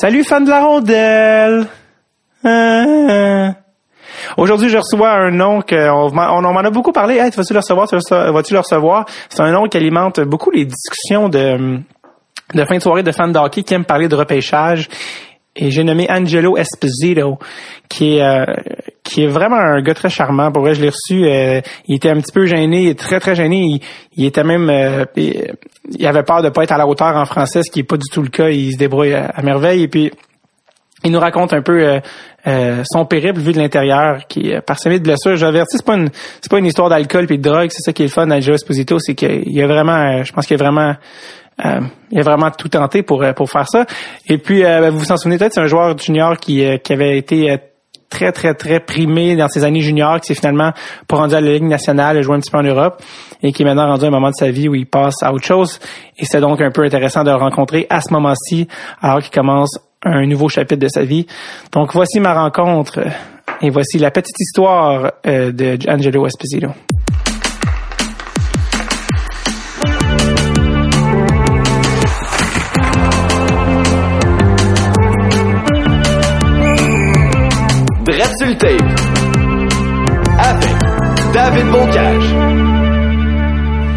Salut fans de la rondelle! Ah. Aujourd'hui, je reçois un nom qu'on on, m'en a beaucoup parlé. Hey, vas-tu le recevoir? Tu vas- Vas-tu le recevoir? C'est un nom qui alimente beaucoup les discussions de, fin de soirée de fans de qui aiment parler de repêchage. Et j'ai nommé Angelo Esposito, qui est euh, qui est vraiment un gars très charmant. Pour vrai, je l'ai reçu. euh, il était un petit peu gêné, très très gêné. Il, il était même, euh, il, avait peur de pas être à la hauteur en français, ce qui est pas du tout le cas. Il se débrouille à, merveille. Et puis il nous raconte un peu euh, euh, son périple vu de l'intérieur, qui est parsemé de blessures. J'avertis, c'est pas une c'est pas une histoire d'alcool puis de drogue. C'est ça qui est le fun d'Angelo Esposito, c'est qu'il y a vraiment, euh, je pense qu'il y a vraiment euh, il a vraiment tout tenté pour euh, pour faire ça. Et puis, euh, vous vous en souvenez peut-être, c'est un joueur junior qui, euh, qui avait été euh, très, très, très primé dans ses années juniors, qui s'est finalement pas rendu à la Ligue nationale, a joué un petit peu en Europe, et qui est maintenant rendu à un moment de sa vie où il passe à autre chose. Et c'est donc un peu intéressant de le rencontrer à ce moment-ci, alors qu'il commence un nouveau chapitre de sa vie. Donc, voici ma rencontre, et voici la petite histoire euh, de Angelo Esposito. Le tape. Avec David Bocage.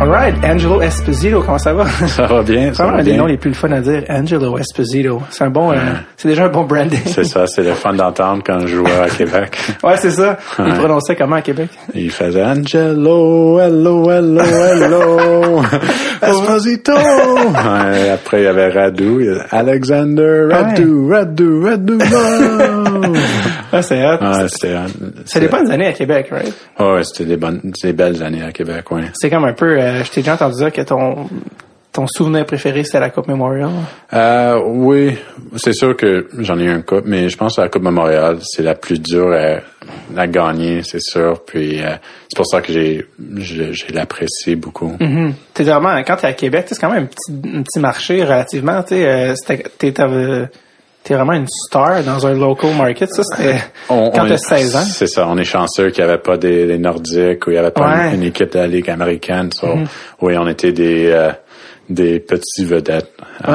Alright, Angelo Esposito, comment ça va? Ça va bien, C'est ça vraiment un des noms les plus fun à dire. Angelo Esposito. C'est un bon, euh, c'est déjà un bon branding. C'est ça, c'est le fun d'entendre quand je jouais à Québec. Ouais, c'est ça. Il Ouais. prononçait comment à Québec? Il faisait Angelo, hello, hello, hello, Esposito. Ouais, après, il y avait Radu, Alexander, Radu, Radu, Radu, no. Ah, c'est hot. Ouais, c'était... C'est des bonnes années à Québec, right? Ouais, c'était des bonnes, des belles années à Québec, ouais. C'est comme un peu, euh, je t'ai déjà entendu dire que ton, ton souvenir préféré c'était la Coupe Memorial. Euh, oui, c'est sûr que j'en ai eu un coupe, mais je pense que la Coupe Memorial, c'est la plus dure à, à gagner, c'est sûr. Puis euh, c'est pour ça que j'ai l'apprécié beaucoup. Mhm. T'es vraiment, quand t'es à Québec, c'est quand même un petit, un petit marché relativement, tu sais, euh, t'es, vraiment une star dans un local market. Ça, c'était On- quand t'as est- 16 ans. C'est ça, on est chanceux qu'il n'y avait pas des, des Nordiques ou il n'y avait pas Ouais. Une, une équipe de la Ligue américaine. So, Oui, on était des euh, des petits vedettes. Euh,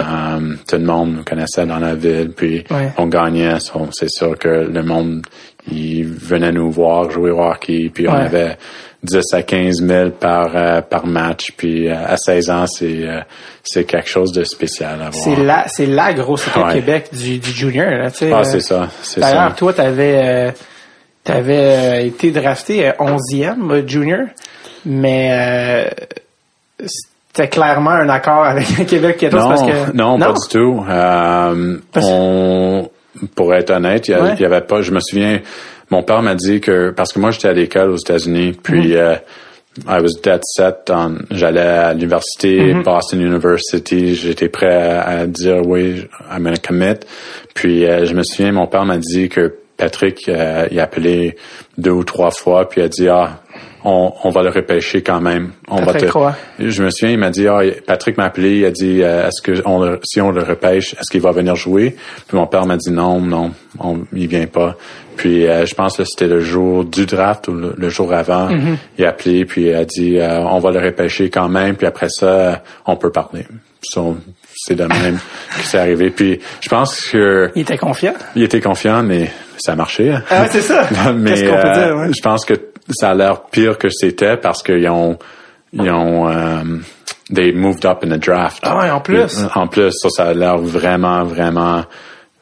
tout le monde nous connaissait dans la ville, puis Ouais. on gagnait. So, c'est sûr que le monde, il venait nous voir jouer au hockey, puis on avait 10 à 15 000 par, euh, par match. Puis euh, à 16 ans, c'est euh, c'est quelque chose de spécial à voir. C'est la, c'est la grosse équipe Ouais. Québec du, du junior, là, tu sais. Ah, c'est ça, c'est D'ailleurs, toi, t'avais, t'avais euh, été drafté euh, 11e euh, junior, mais c'était clairement un accord avec le Québec 14 Non, parce que non, pas du tout. Parce- on, pour être honnête, il y, a- Ouais. il y avait pas. Je me souviens, mon père m'a dit que parce que moi j'étais à l'école aux États-Unis, puis euh, I was dead set. on- J'allais à l'université, Mhm. Boston University. J'étais prêt à, à dire oui, I'm gonna commit. Puis euh, je me souviens, mon père m'a dit que Patrick, euh, il a appelé deux ou trois fois, puis il a dit ah. On, on va le repêcher quand même. On va te, je me souviens, il m'a dit, ah, Patrick m'a appelé, il a dit, euh, est-ce que on le- si on le repêche, est-ce qu'il va venir jouer? Puis mon père m'a dit non, non, on, il vient pas. Puis euh, je pense que c'était le jour du draft ou le, le jour avant. Il a appelé, puis il a dit, euh, on va le repêcher quand même, puis après ça, euh, on peut parler. So, c'est de même que c'est arrivé. Puis je pense que il était confiant. il était confiant, mais ça a marché. Ah, c'est ça. mais Qu'est-ce qu'on peut euh, dire, ouais? je pense que ça a l'air pire que c'était parce qu'ils ont ils ont euh, they moved up in the draft. Ah ouais, en plus. En plus, ça, ça a l'air vraiment, vraiment.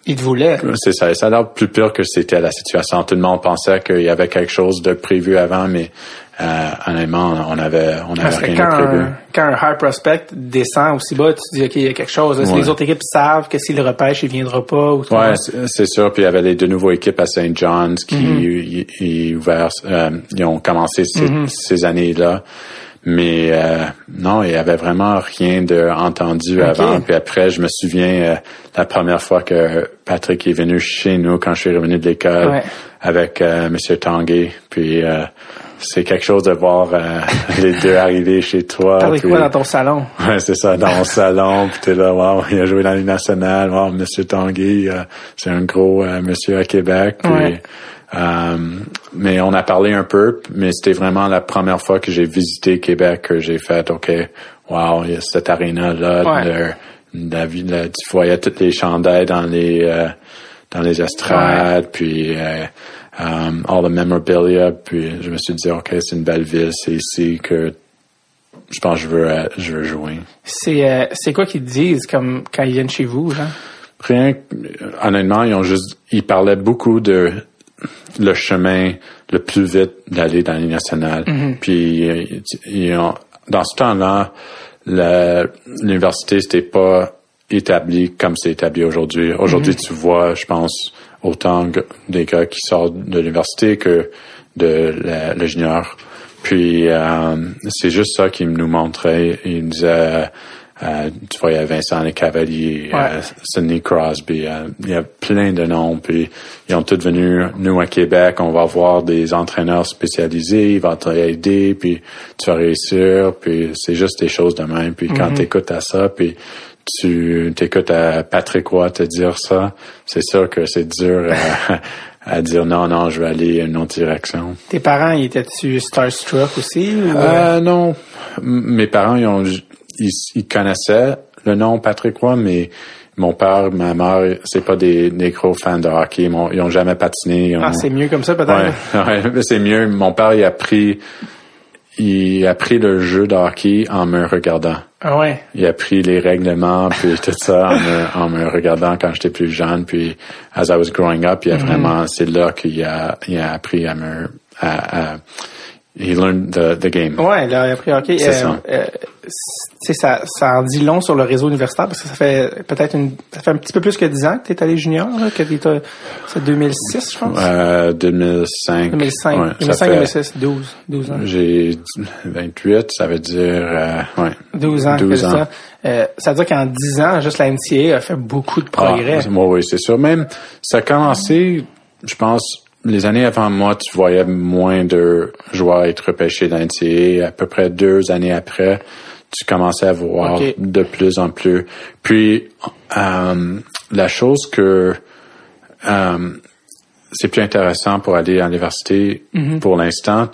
Il voulait. C'est ça. Ça a l'air plus pire que c'était la situation. Tout le monde pensait qu'il y avait quelque chose de prévu avant, mais euh, honnêtement, on avait on avait rien quand de prévu. un, quand un high prospect descend aussi bas, tu te dis, OK, il y a quelque chose. Ouais. les autres équipes savent que s'il le repêche, il viendra pas. Ou tout Ouais, c'est sûr. Puis il y avait les deux nouveaux équipes à St. John's qui ils ouverts, euh, ils ont commencé ces, ces années-là. Mais euh, non, il y avait vraiment rien de entendu avant. Puis après, je me souviens euh, la première fois que Patrick est venu chez nous quand je suis revenu de l'école Ouais. avec euh, Monsieur Tanguay. Puis euh, c'est quelque chose de voir euh, les deux arriver chez toi. Puis- quoi dans ton salon? Ouais, c'est ça, dans mon salon, puis t'es là, wow, il a joué dans la Ligue nationale, wow, Monsieur Tanguy, euh, c'est un gros euh, monsieur à Québec. puis, Ouais. Euh, mais on a parlé un peu, mais c'était vraiment la première fois que j'ai visité Québec que j'ai fait, OK, wow, il y a cette aréna-là, Ouais. la là, tu voyais toutes les chandails dans les euh, dans les estrades, puis euh, um, all the memorabilia, puis je me suis dit ok c'est une belle ville, c'est ici que je pense que je veux euh, je veux jouer. C'est euh, c'est quoi qu'ils disent comme quand ils viennent chez vous, genre? Rien, honnêtement, ils ont juste, ils parlaient beaucoup de le chemin le plus vite d'aller dans les nationales. Puis, euh, ils ont- dans ce temps-là, l'université c'était pas établi comme c'est établi aujourd'hui. Aujourd'hui, tu vois, je pense, autant des gars qui sortent de l'université que de junior. Puis, euh, c'est juste ça qu'ils nous montraient. Ils nous disaient, euh, tu vois, il y a Vincent Les Cavaliers, Ouais. euh, Sidney Crosby, euh, il y a plein de noms, puis ils ont tous venu, nous à Québec, on va voir des entraîneurs spécialisés, ils vont t'aider, puis tu vas réussir, puis c'est juste des choses de même, puis quand tu écoutes à ça, puis tu t'écoutes à Patrick Roy te dire ça, c'est sûr que c'est dur à, à dire non, non, je vais aller une autre direction. Tes parents, ils étaient-tu starstruck aussi? Ou, Euh, non. M- Mes parents, ils, ont, ils, ils connaissaient le nom Patrick Roy, mais mon père, ma mère, c'est pas des, des gros fans de hockey. Ils ont, ils ont jamais patiné. ont- Ah, c'est mieux comme ça, peut-être? Ouais, ouais, c'est mieux. Mon père, il a pris, il a pris le jeu de hockey en me regardant. Ah ouais? Il a pris les règlements puis tout ça en me, en me regardant quand j'étais plus jeune. Puis, as I was growing up, il a vraiment, c'est là qu'il a, il a appris à me, à, à- he learned the, the game. Ouais, là, après, OK. C'est ça. euh, tu sais, ça, ça en dit long sur le réseau universitaire parce que ça fait peut-être une, ça fait un petit peu plus que 10 ans que tu es allé junior, là, que euh, c'est 2006, je pense? Euh, 2005. 2005, Ouais, ça 2005, fait- 2006, 12, 12 ans. J'ai 28, ça veut dire, euh, ouais. 12 ans, 12 que c'est ans. ça. Euh, ça veut dire qu'en 10 ans, juste la NCA a fait beaucoup de progrès. Ah, moi, oui, c'est sûr. Même, ça a commencé, je pense, les années avant moi, tu voyais moins de joueurs être repêchés dans l'NCAA. À peu près deux années après, tu commençais à voir de plus en plus. Puis, euh, la chose que euh, c'est plus intéressant pour aller à l'université Mhm. pour l'instant,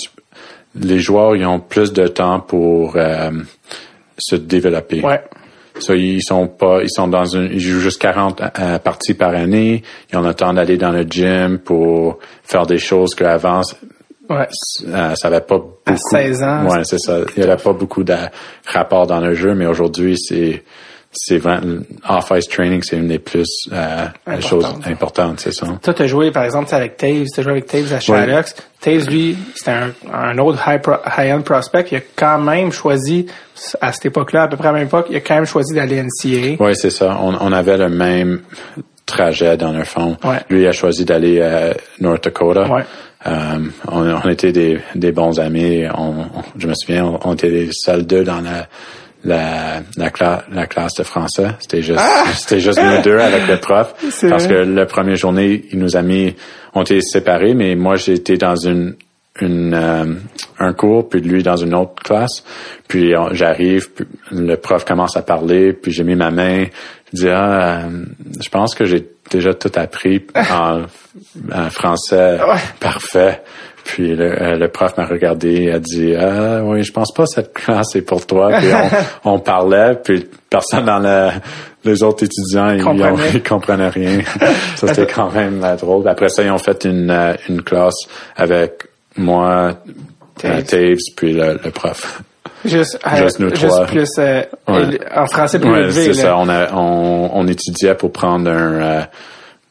les joueurs ils ont plus de temps pour euh, se développer. ouais. So, ils sont pas, ils sont dans une, ils jouent juste 40 euh, parties par année. Ils ont le temps d'aller dans le gym pour faire des choses qu'avant, Ouais. euh, ça avait pas beaucoup. À 16 ans, Ouais, c'est ça. Il y avait pas beaucoup de rapports dans le jeu, mais aujourd'hui, c'est, c'est vraiment, off-ice training, c'est une des plus, euh, choses Importante. importantes, c'est ça. Toi, t'as joué, par exemple, avec Taves, t'as joué avec Taves à Sherlock. Taves, lui, c'était un, un autre high pro- high-end prospect. Il a quand même choisi, à cette époque-là, à peu près à la même époque, il a quand même choisi d'aller à NCAA. Oui, c'est ça. On, on avait le même trajet dans le fond. Ouais. Lui a choisi d'aller à North Dakota. Ouais. Euh, on, on était des, des bons amis. On, je me souviens, on, on était les seuls deux dans la la, la, cla- la classe de français. C'était juste c'était juste nous deux avec le prof. Ah! Parce que la première journée, il nous a mis, on était séparés, mais moi j'étais dans une une euh, un cours puis lui dans une autre classe puis j'arrive puis le prof commence à parler puis j'ai mis ma main je dis ah euh, je pense que j'ai déjà tout appris en, en français Ouais. parfait puis le, euh, le prof m'a regardé et a dit ah oui je pense pas que cette classe est pour toi puis on, on parlait puis personne dans le les autres étudiants ils, ont- ils comprenaient rien ça c'était quand même euh, drôle après ça ils ont fait une euh, une classe avec moi Taves. Taves puis le, le prof Juste, euh, Juste nous juste trois. plus, euh, Ouais. en français plus Ouais, c'est là. ça. On, a, on, on étudiait pour prendre un,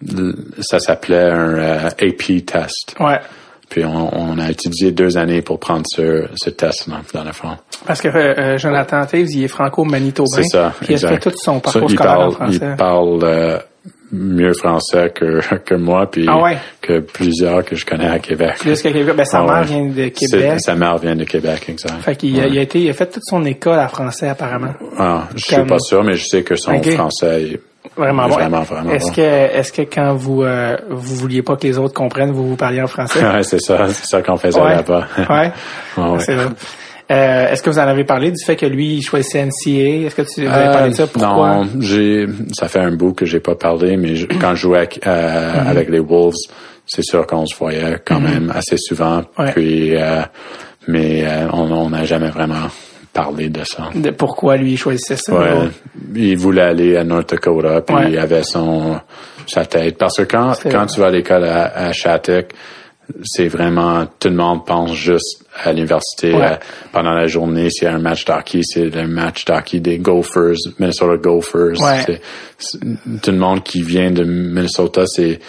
euh, ça s'appelait un AP test. Ouais. Puis on, on a étudié deux années pour prendre ce, ce test dans, le fond. Parce que euh, euh, Jonathan Taves, il est franco-manitobain. C'est ça. Puis il a fait tout son parcours scolaire parle, en français. Il parle euh, mieux français que, que moi, puis Ah ouais? que plusieurs que je connais à Québec. Plus que Québec. Ben, sa Ah mère ouais. vient de Québec. Sa mère vient de Québec, exact. Fait qu'il a, il a été, il a fait toute son école à français, apparemment. Ah, je suis Comme- pas sûr, mais je sais que son Ok. français est Vraiment bon. Vraiment, vraiment Est-ce bon. que, est-ce que quand vous, euh, vous vouliez pas que les autres comprennent, vous vous parliez en français? Ouais, c'est ça, c'est ça qu'on faisait Ouais. là-bas. Ouais. Ouais. C'est vrai. Euh, est-ce que vous en avez parlé du fait que lui, il choisissait NCA? Est-ce que tu vous avez parlé de ça? Euh, Pourquoi? Non, j'ai, ça fait un bout que j'ai pas parlé, mais je- quand je jouais avec, euh, Mhm. avec les Wolves, c'est sûr qu'on se voyait quand même assez souvent. Ouais. Puis, euh, mais euh, on on n'a jamais vraiment parler de ça. De pourquoi lui il choisissait ça. Ouais, ou- il voulait aller à North Dakota, puis Ouais. il avait son sa tête. Parce que quand quand tu vas à l'école à, à Shattuck, c'est vraiment tout le monde pense juste à l'université Ouais. pendant la journée. S'il y a un match d'hockey, c'est le match d'hockey des Gophers, Minnesota Gophers. Ouais. Tout le monde qui vient de Minnesota, c'est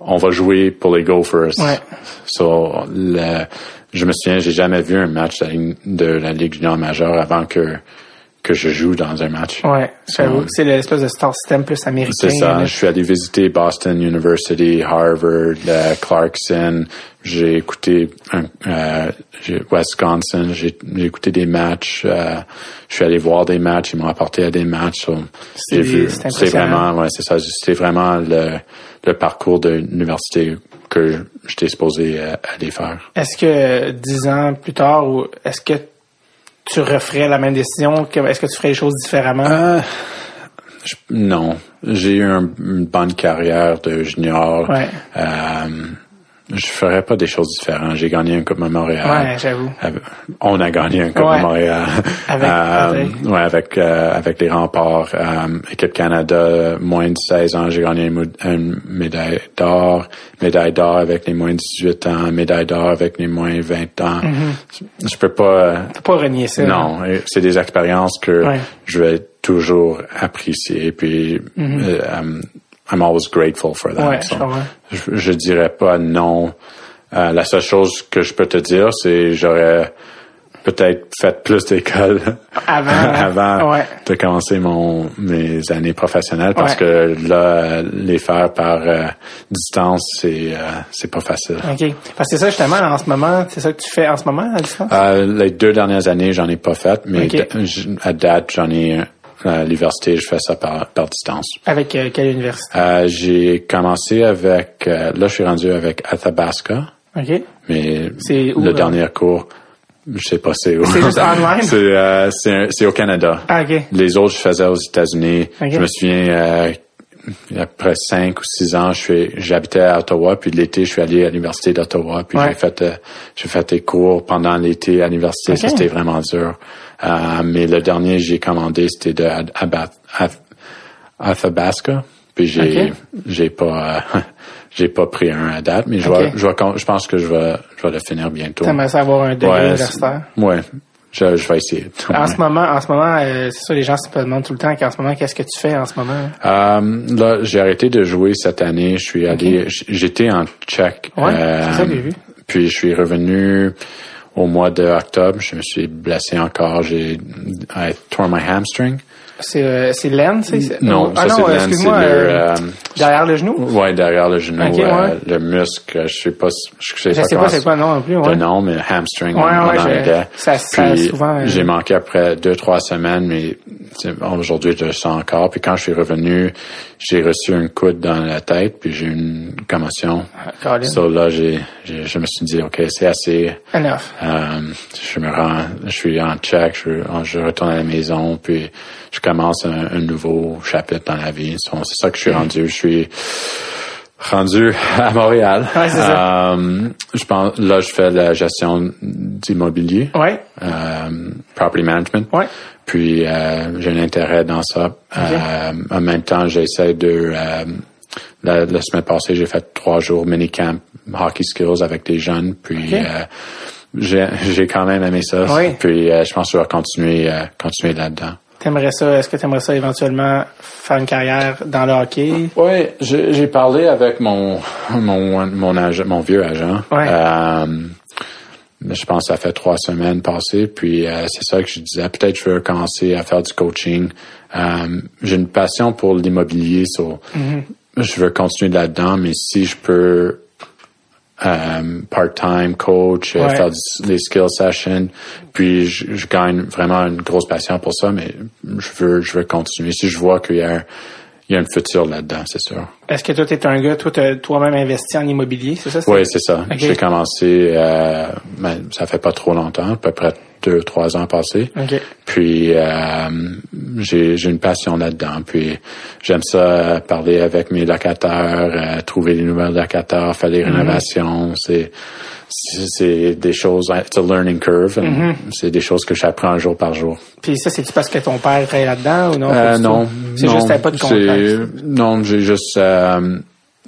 on va jouer pour les Gophers. Ouais. So, le- je me souviens, j'ai jamais vu un match de la, Ligue- junior majeure avant que que je joue dans un match. Ouais, j'avoue. C'est l'espèce de star system plus américain. c'est ça. Je suis allé visiter Boston University, Harvard, euh, Clarkson. J'ai écouté euh, Wisconsin. J'ai écouté des matchs. euh, je suis allé voir des matchs. Ils m'ont apporté à des matchs. C'est- j'ai vu. c'est C'est impressionnant. vraiment, ouais, c'est ça. C'était vraiment le, le parcours de l'université que j'étais supposé euh, aller faire. Est-ce que dix ans plus tard, ou est-ce que tu referais la même décision? Est-ce que tu ferais les choses différemment? Euh, je- non, j'ai eu un- une bonne carrière de junior. Ouais. Euh, je ferais pas des choses différentes. J'ai gagné un Coupe à Montréal. ouais, j'avoue. On a gagné un Coupe Ouais. à Montréal. Avec- Euh, avec- ouais, avec, euh, avec les remparts. Euh, Équipe Canada, moins de 16 ans, j'ai gagné une, médaille d'or. Médaille d'or avec les moins de 18 ans. Médaille d'or avec les moins de 20 ans. Mm-hmm. Je peux pas... Faut pas renier ça. Non, et c'est des expériences que Ouais. je vais toujours apprécier. Puis, euh, I'm, I'm always grateful for that. Ouais, je So, je, je dirais pas non. Euh, la seule chose que je peux te dire, c'est j'aurais peut-être fait plus d'école Avant, avant ouais. de commencer mon mes années professionnelles parce Ouais. que là les faire par euh, distance c'est euh, c'est pas facile. OK. Parce que c'est ça, justement, en ce moment, c'est ça que tu fais en ce moment, à distance? Euh, les deux dernières années, j'en ai pas fait, mais à date, j'en ai à l'université, je fais ça par, par distance. Avec euh, quelle université? Euh, j'ai commencé avec, euh, là, je suis rendu avec Athabasca, OK. mais où, le dernier cours, je sais pas c'est où. C'est juste online? c'est, euh, c'est, au Canada. Ah, OK. Les autres, je faisais aux États-Unis. Ok. Je me souviens, après cinq ou six ans, je suis, j'habitais à Ottawa, puis l'été, je suis allé à l'université d'Ottawa, puis Ouais. j'ai fait, j'ai fait des cours pendant l'été à l'université. Ça, Ok. c'était vraiment dur. Euh, mais le dernier, j'ai commandé, c'était de Athabasca, puis j'ai, pas, euh, j'ai pas pris un à date, mais je Ok. vais, je vais, con- je pense que je vais, je vais le finir bientôt. T'aimerais avoir un degré Ouais, universitaire? ouais, je, je vais essayer. En Ouais. ce moment, en ce moment, euh, c'est ça, les gens se demandent tout le temps qu'en ce moment, qu'est-ce que tu fais en ce moment? Euh, là, j'ai arrêté de jouer cette année. Je suis allé, j'étais en Tchèque. Ouais, c'est ça que j'ai vu. Puis je suis revenu au mois de octobre. Je me suis blessé encore. J'ai, I tore my hamstring. C'est euh, c'est laine, c'est Non, ah ça non, c'est euh, excuse-moi, euh, euh, derrière le genou? ouais, derrière le genou, Ok, euh, ouais. le muscle. Je sais pas, si- je sais Je pas, sais pas c'est quoi non non plus. le Ouais. nom, mais hamstring Ouais, en, ouais, en anglais. ça- ça Puis souvent, euh, j'ai manqué après deux, trois semaines, mais aujourd'hui, je le sens encore. Puis quand je suis revenu, j'ai reçu un coup dans la tête, puis j'ai eu une commotion. Caroline. So là, j'ai, je me suis dit, OK, c'est assez. Enough. Euh, je me rends, je suis en check, je, je retourne à la maison, puis je commence un, un nouveau chapitre dans la vie. So, c'est ça que je suis rendu. Je suis rendu à Montréal. Ouais, c'est ça. Euh, je pense, là, je fais la gestion d'immobilier, Ouais. euh, property management. Ouais. Puis euh, j'ai un intérêt dans ça. Euh, en même temps, j'essaie de. euh, la, la semaine passée, j'ai fait trois jours minicamp hockey skills avec des jeunes. Puis Ok. euh, j'ai j'ai quand même aimé ça. Oui. Puis euh, je pense que je vais continuer euh, continuer là-dedans. T'aimerais ça, est-ce que t'aimerais ça éventuellement faire une carrière dans le hockey? Oui, j'ai parlé avec mon mon mon, agent, mon vieux agent. Ouais. Euh, je pense que ça fait trois semaines passées. Puis euh, c'est ça que je disais. Peut-être je veux commencer à faire du coaching. Euh, j'ai une passion pour l'immobilier, so je veux continuer là-dedans. Mais si je peux euh, part-time coach, Ouais. faire du- des skill sessions, puis je, je gagne vraiment une grosse passion pour ça. Mais je veux je veux continuer. Si je vois qu'il y a il y a un futur là-dedans, c'est sûr. Est-ce que toi, t'es un gars, toi, t'as toi-même investi en immobilier, c'est ça? Oui, c'est ça. J'ai commencé, euh, ben, ça fait pas trop longtemps, à peu près deux, trois ans passés. Puis euh, j'ai j'ai une passion là-dedans. Puis j'aime ça euh, parler avec mes locataires, euh, trouver des nouvelles locataires, faire des Mhm. rénovations. C'est c'est des choses, it's a learning curve. Mm-hmm. C'est des choses que j'apprends jour par jour. Puis ça, c'est-tu parce que ton père travaille là-dedans ou non? Euh, non. C'est juste t'avais pas de contact. c'est- Non, j'ai juste. euh,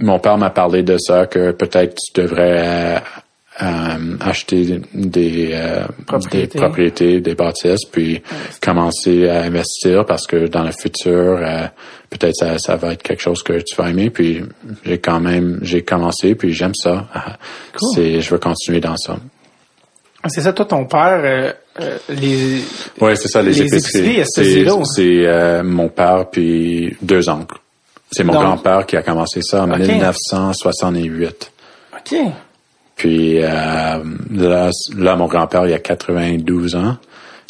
mon père m'a parlé de ça que peut-être tu devrais euh, acheter des, euh, Propriétés. des propriétés, des bâtisses, puis commencer à investir parce que dans le futur, euh, peut-être ça, ça va être quelque chose que tu vas aimer. Puis j'ai quand même, j'ai commencé, puis j'aime ça. C'est, je veux continuer dans ça. C'est ça, toi, ton père, euh, euh, les... Ouais, c'est ça, les, Les épiceries. C'est, c'est euh, mon père puis deux oncles. C'est mon grand-père qui a commencé ça en Ok. 1968. OK. Puis euh, là, là, mon grand-père, il a 92 ans.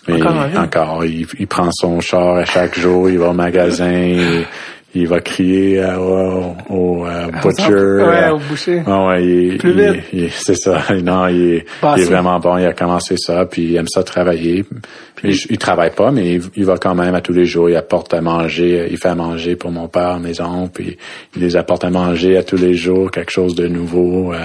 Mais Encore encore, il, il prend son char à chaque jour, il va au magasin, il, il va crier euh, au, au butcher. Ouais, euh, au boucher. ah ouais, il, Plus il- vite. il- c'est ça. Non, il, il est vraiment bon. Il a commencé ça, puis il aime ça travailler. Puis, il, il travaille pas, mais il, il va quand même à tous les jours. Il apporte à manger. Il fait à manger pour mon père, mes oncles, puis il les apporte à manger à tous les jours, quelque chose de nouveau. euh,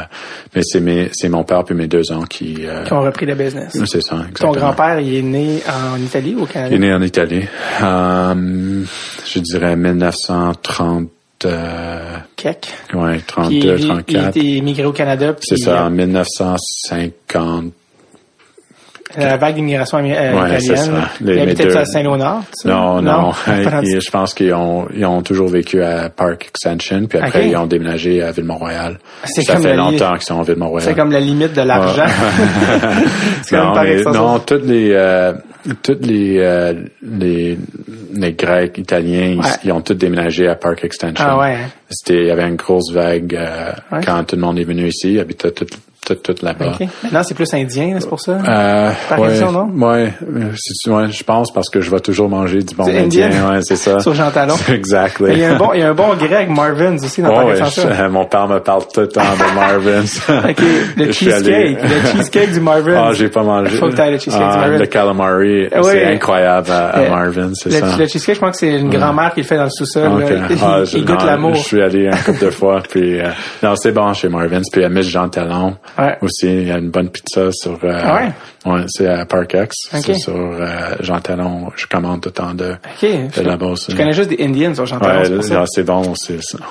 mais c'est mes, c'est mon père puis mes deux oncles qui. euh, Qui ont repris le business. c'est ça. Ton exactement. grand-père, il est né en Italie ou au Canada? Il est né en Italie. Euh, je dirais 1930. Euh, Ouais, Puis 32, il, il 34. était immigré au Canada. C'est ça, en euh, 1950. La vague d'immigration euh, Ouais, c'est italienne. ça. Les- il habitait les deux. à Saint-Léonard? Non, non? Ils- je pense qu'ils ont, ils ont toujours vécu à Park Extension, puis après ils ont déménagé à Ville-Mont-Royal. Ça fait longtemps qu'ils sont à Ville-Mont-Royal. C'est comme la limite de l'argent. c'est comme non, mais, non, toutes les, euh, toutes les, euh, les, les Grecs, Italiens, ils- Ouais. ils, ont tous déménagé à Park Extension. Ah ouais, hein? C'était, il y avait une grosse vague euh, Ouais. quand tout le monde est venu ici, ils habitaient tout, tout, tout là-bas. OK. Maintenant, c'est plus indien, c'est pour ça? Euh, Par ouais, non? Ouais, ouais, je pense parce que je vais toujours manger du bon indien. indien? Ouais, c'est ça. Sur Jean Talon? exactly. Mais il y a un bon, il y a un bon grec, Marvin's aussi, dans Parc ouais, je- mon père me parle tout le temps de Marvin's. OK, le allé- cheesecake. Le cheesecake du Marvin's. Ah, j'ai pas mangé. Faut que t'ailles le cheesecake du Ah, Marvin's. Le calamari, Ah, c'est incroyable à, à Marvin's, c'est le, ça. le cheesecake, je pense que c'est une grand-mère qui le fait dans le sous-sol. Ok. là. Il, Ah, il goûte l'amour. Je suis allé un couple de fois, puis euh, non, c'est bon chez Marvin's, puis à Miss Jean Talon Ouais. aussi, il y a une bonne pizza sur. euh, Ah ouais? ouais, c'est à Park X, Ok. c'est sur euh, Jean Talon. Je commande tout le temps de, OK. de là-bas aussi. Je connais juste des Indians sur Jean Talon, Ouais, c'est c'est bon.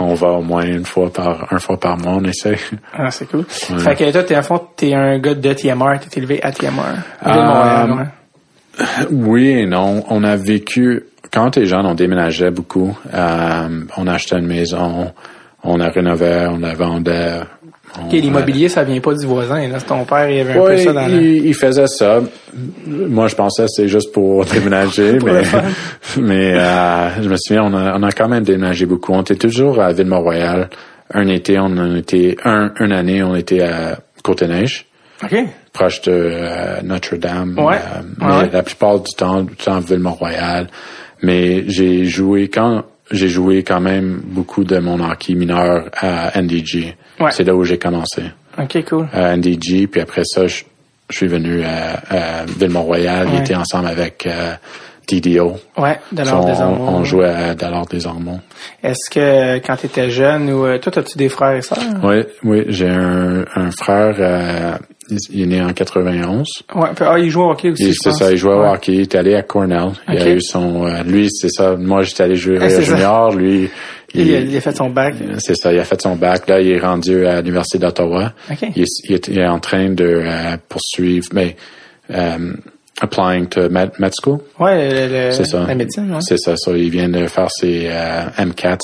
on va au moins une fois par, un fois par mois, on essaie. Ah, c'est cool. Fait que toi, t'es à fond, t'es un gars de TMR, t'es élevé à TMR. À Euh, ouais. Oui et non. On a vécu, quand t'es jeune, on déménageait beaucoup. Euh, on achetait une maison, on a rénové, on la vendait. OK, l'immobilier, ça vient pas du voisin. Là. C'est ton père, il avait un peu ça dans le... il, il faisait ça. Moi, je pensais que c'était juste pour déménager, Pour mais, mais euh, je me souviens, on a, on a quand même déménagé beaucoup. On était toujours à Ville-Mont-Royal. Un été, on en était, un, une année, on était à Côte-Neige, proche de euh, Notre-Dame. Ouais. Euh, mais ouais. la plupart du temps, du temps Ville-Mont-Royal. Mais j'ai joué quand j'ai joué quand même beaucoup de mon hockey mineur à NDG. Ouais. C'est là où j'ai commencé OK, cool. à NDG, puis après ça, je, je suis venu à, à Ville-Mont-Royal. Ouais. Il était ensemble avec euh, DDO. Ouais, de So, l'ordre des on, Ormeaux. on jouait à Dallard des Ormeaux. Est-ce que quand t'étais jeune ou... euh, toi, as-tu des frères et sœurs? Oui, oui, j'ai un, un frère, euh, il, est né en 91. Ouais. Ah, il joue au hockey aussi, C'est ça, il jouait Ouais. au hockey, il est allé à Cornell. Il a eu son... euh, lui, c'est ça, moi j'étais allé jouer Ah, junior, lui... Il, a- il a fait son bac. C'est ça, il a fait son bac. Là, il est rendu à l'Université d'Ottawa. Il, est, il en train de euh, poursuivre, mais euh, applying to med, med school. Ouais, C'est ça. la médecine, ouais. C'est ça. ça. Il vient de faire ses euh, MCATs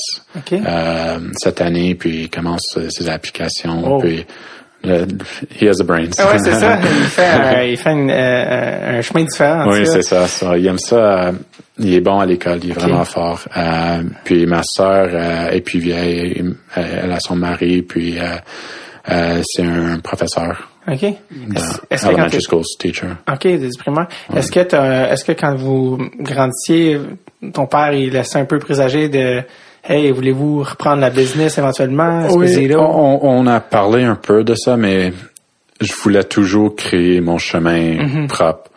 euh, cette année, puis il commence ses applications. Oh. Puis le, he has the brains. Ah ouais, c'est ça. Il fait, un, il fait une, euh, un chemin différent. en Oui, c'est ça, ça. Il aime ça. euh, il est bon à l'école, il est vraiment fort. Euh, puis ma sœur euh, est plus vieille, elle, a son mari, puis euh, euh, c'est un professeur, OK. euh, Est-ce que elementary school teacher. OK, des primaires. Est-ce que t'as- est-ce que quand vous grandissiez, ton père il laissait un peu présager de Hey, voulez-vous reprendre la business éventuellement? Oui, on, on a parlé un peu de ça, mais je voulais toujours créer mon chemin Mm-hmm. propre,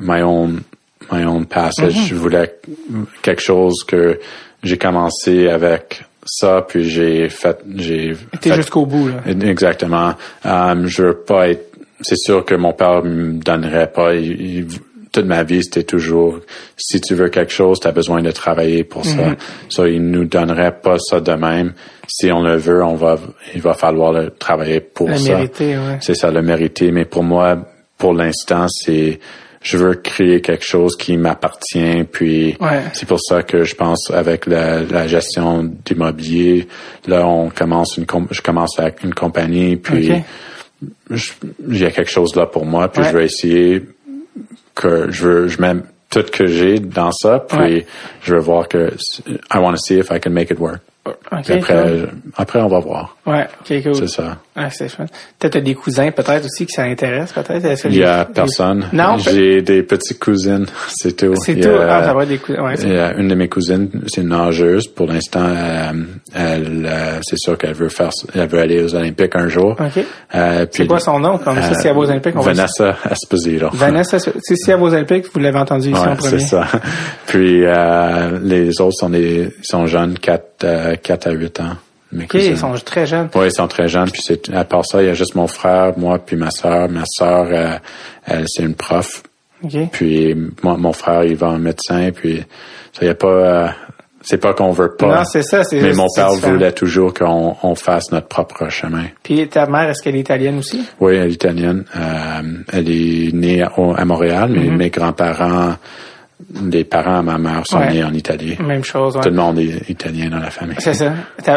my own, my own passage. Mm-hmm. Je voulais quelque chose que j'ai commencé avec ça, puis j'ai fait, j'ai T'es jusqu'au bout, là. Exactement. Um, je veux pas être. C'est sûr que mon père me donnerait pas. il- il- toute ma vie, c'était toujours si tu veux quelque chose, tu as besoin de travailler pour ça. So, il nous donnerait pas ça de même. Si on le veut, on va, il va falloir le travailler pour La ça. mériter, ouais. C'est ça, le mériter. Mais pour moi, pour l'instant, c'est je veux créer quelque chose qui m'appartient. Puis Ouais. c'est pour ça que je pense avec la, la gestion d'immobilier, là, on commence une je commence avec une compagnie. Puis il y a quelque chose là pour moi. Puis Ouais. je vais essayer que je veux, je mets tout que j'ai dans ça. Puis Ouais. je veux voir que I want to see if I can make it work. Ok, Puis après, cool. après, on va voir. Ouais, ok, cool. C'est ça. Ah, c'est. Peut-être t'as des cousins, peut-être aussi, qui ça intéresse, peut-être. Il y a personne. Non, J'ai des petites cousines, c'est tout. C'est tout. a- Ah, ça va des cousins. Ouais, il y a une de mes cousines, c'est une nageuse. Pour l'instant, euh, elle, euh, c'est sûr qu'elle veut faire, elle veut aller aux Olympiques un jour. Ok. Euh, C'est quoi son nom? Comme ça, si elle va aux Olympiques, on va... Vanessa Esposito. Vanessa, c'est si elle va aux Olympiques, vous l'avez entendu ici Ouais, en premier. c'est ça. Puis les autres sont des sont jeunes, 4, euh, 4 à 8 ans. Mes Ok, cousines. ils sont très jeunes. Oui, ils sont très jeunes. Puis c'est à part ça, il y a juste mon frère, moi, puis ma sœur. Ma sœur, euh, elle, c'est une prof. Ok. Puis moi, mon frère, il va en médecin. Puis ça y a pas. euh, c'est pas qu'on veut pas. Non, c'est ça, c'est Mais mon père voulait toujours qu'on on fasse notre propre chemin. Puis ta mère, est-ce qu'elle est italienne aussi? Oui, elle est italienne. Euh, elle est née à, Montréal, mais mes grands-parents, les parents à ma mère sont. Ouais. nés en Italie. Même chose, ouais. Tout le monde est italien dans la famille. C'est ça.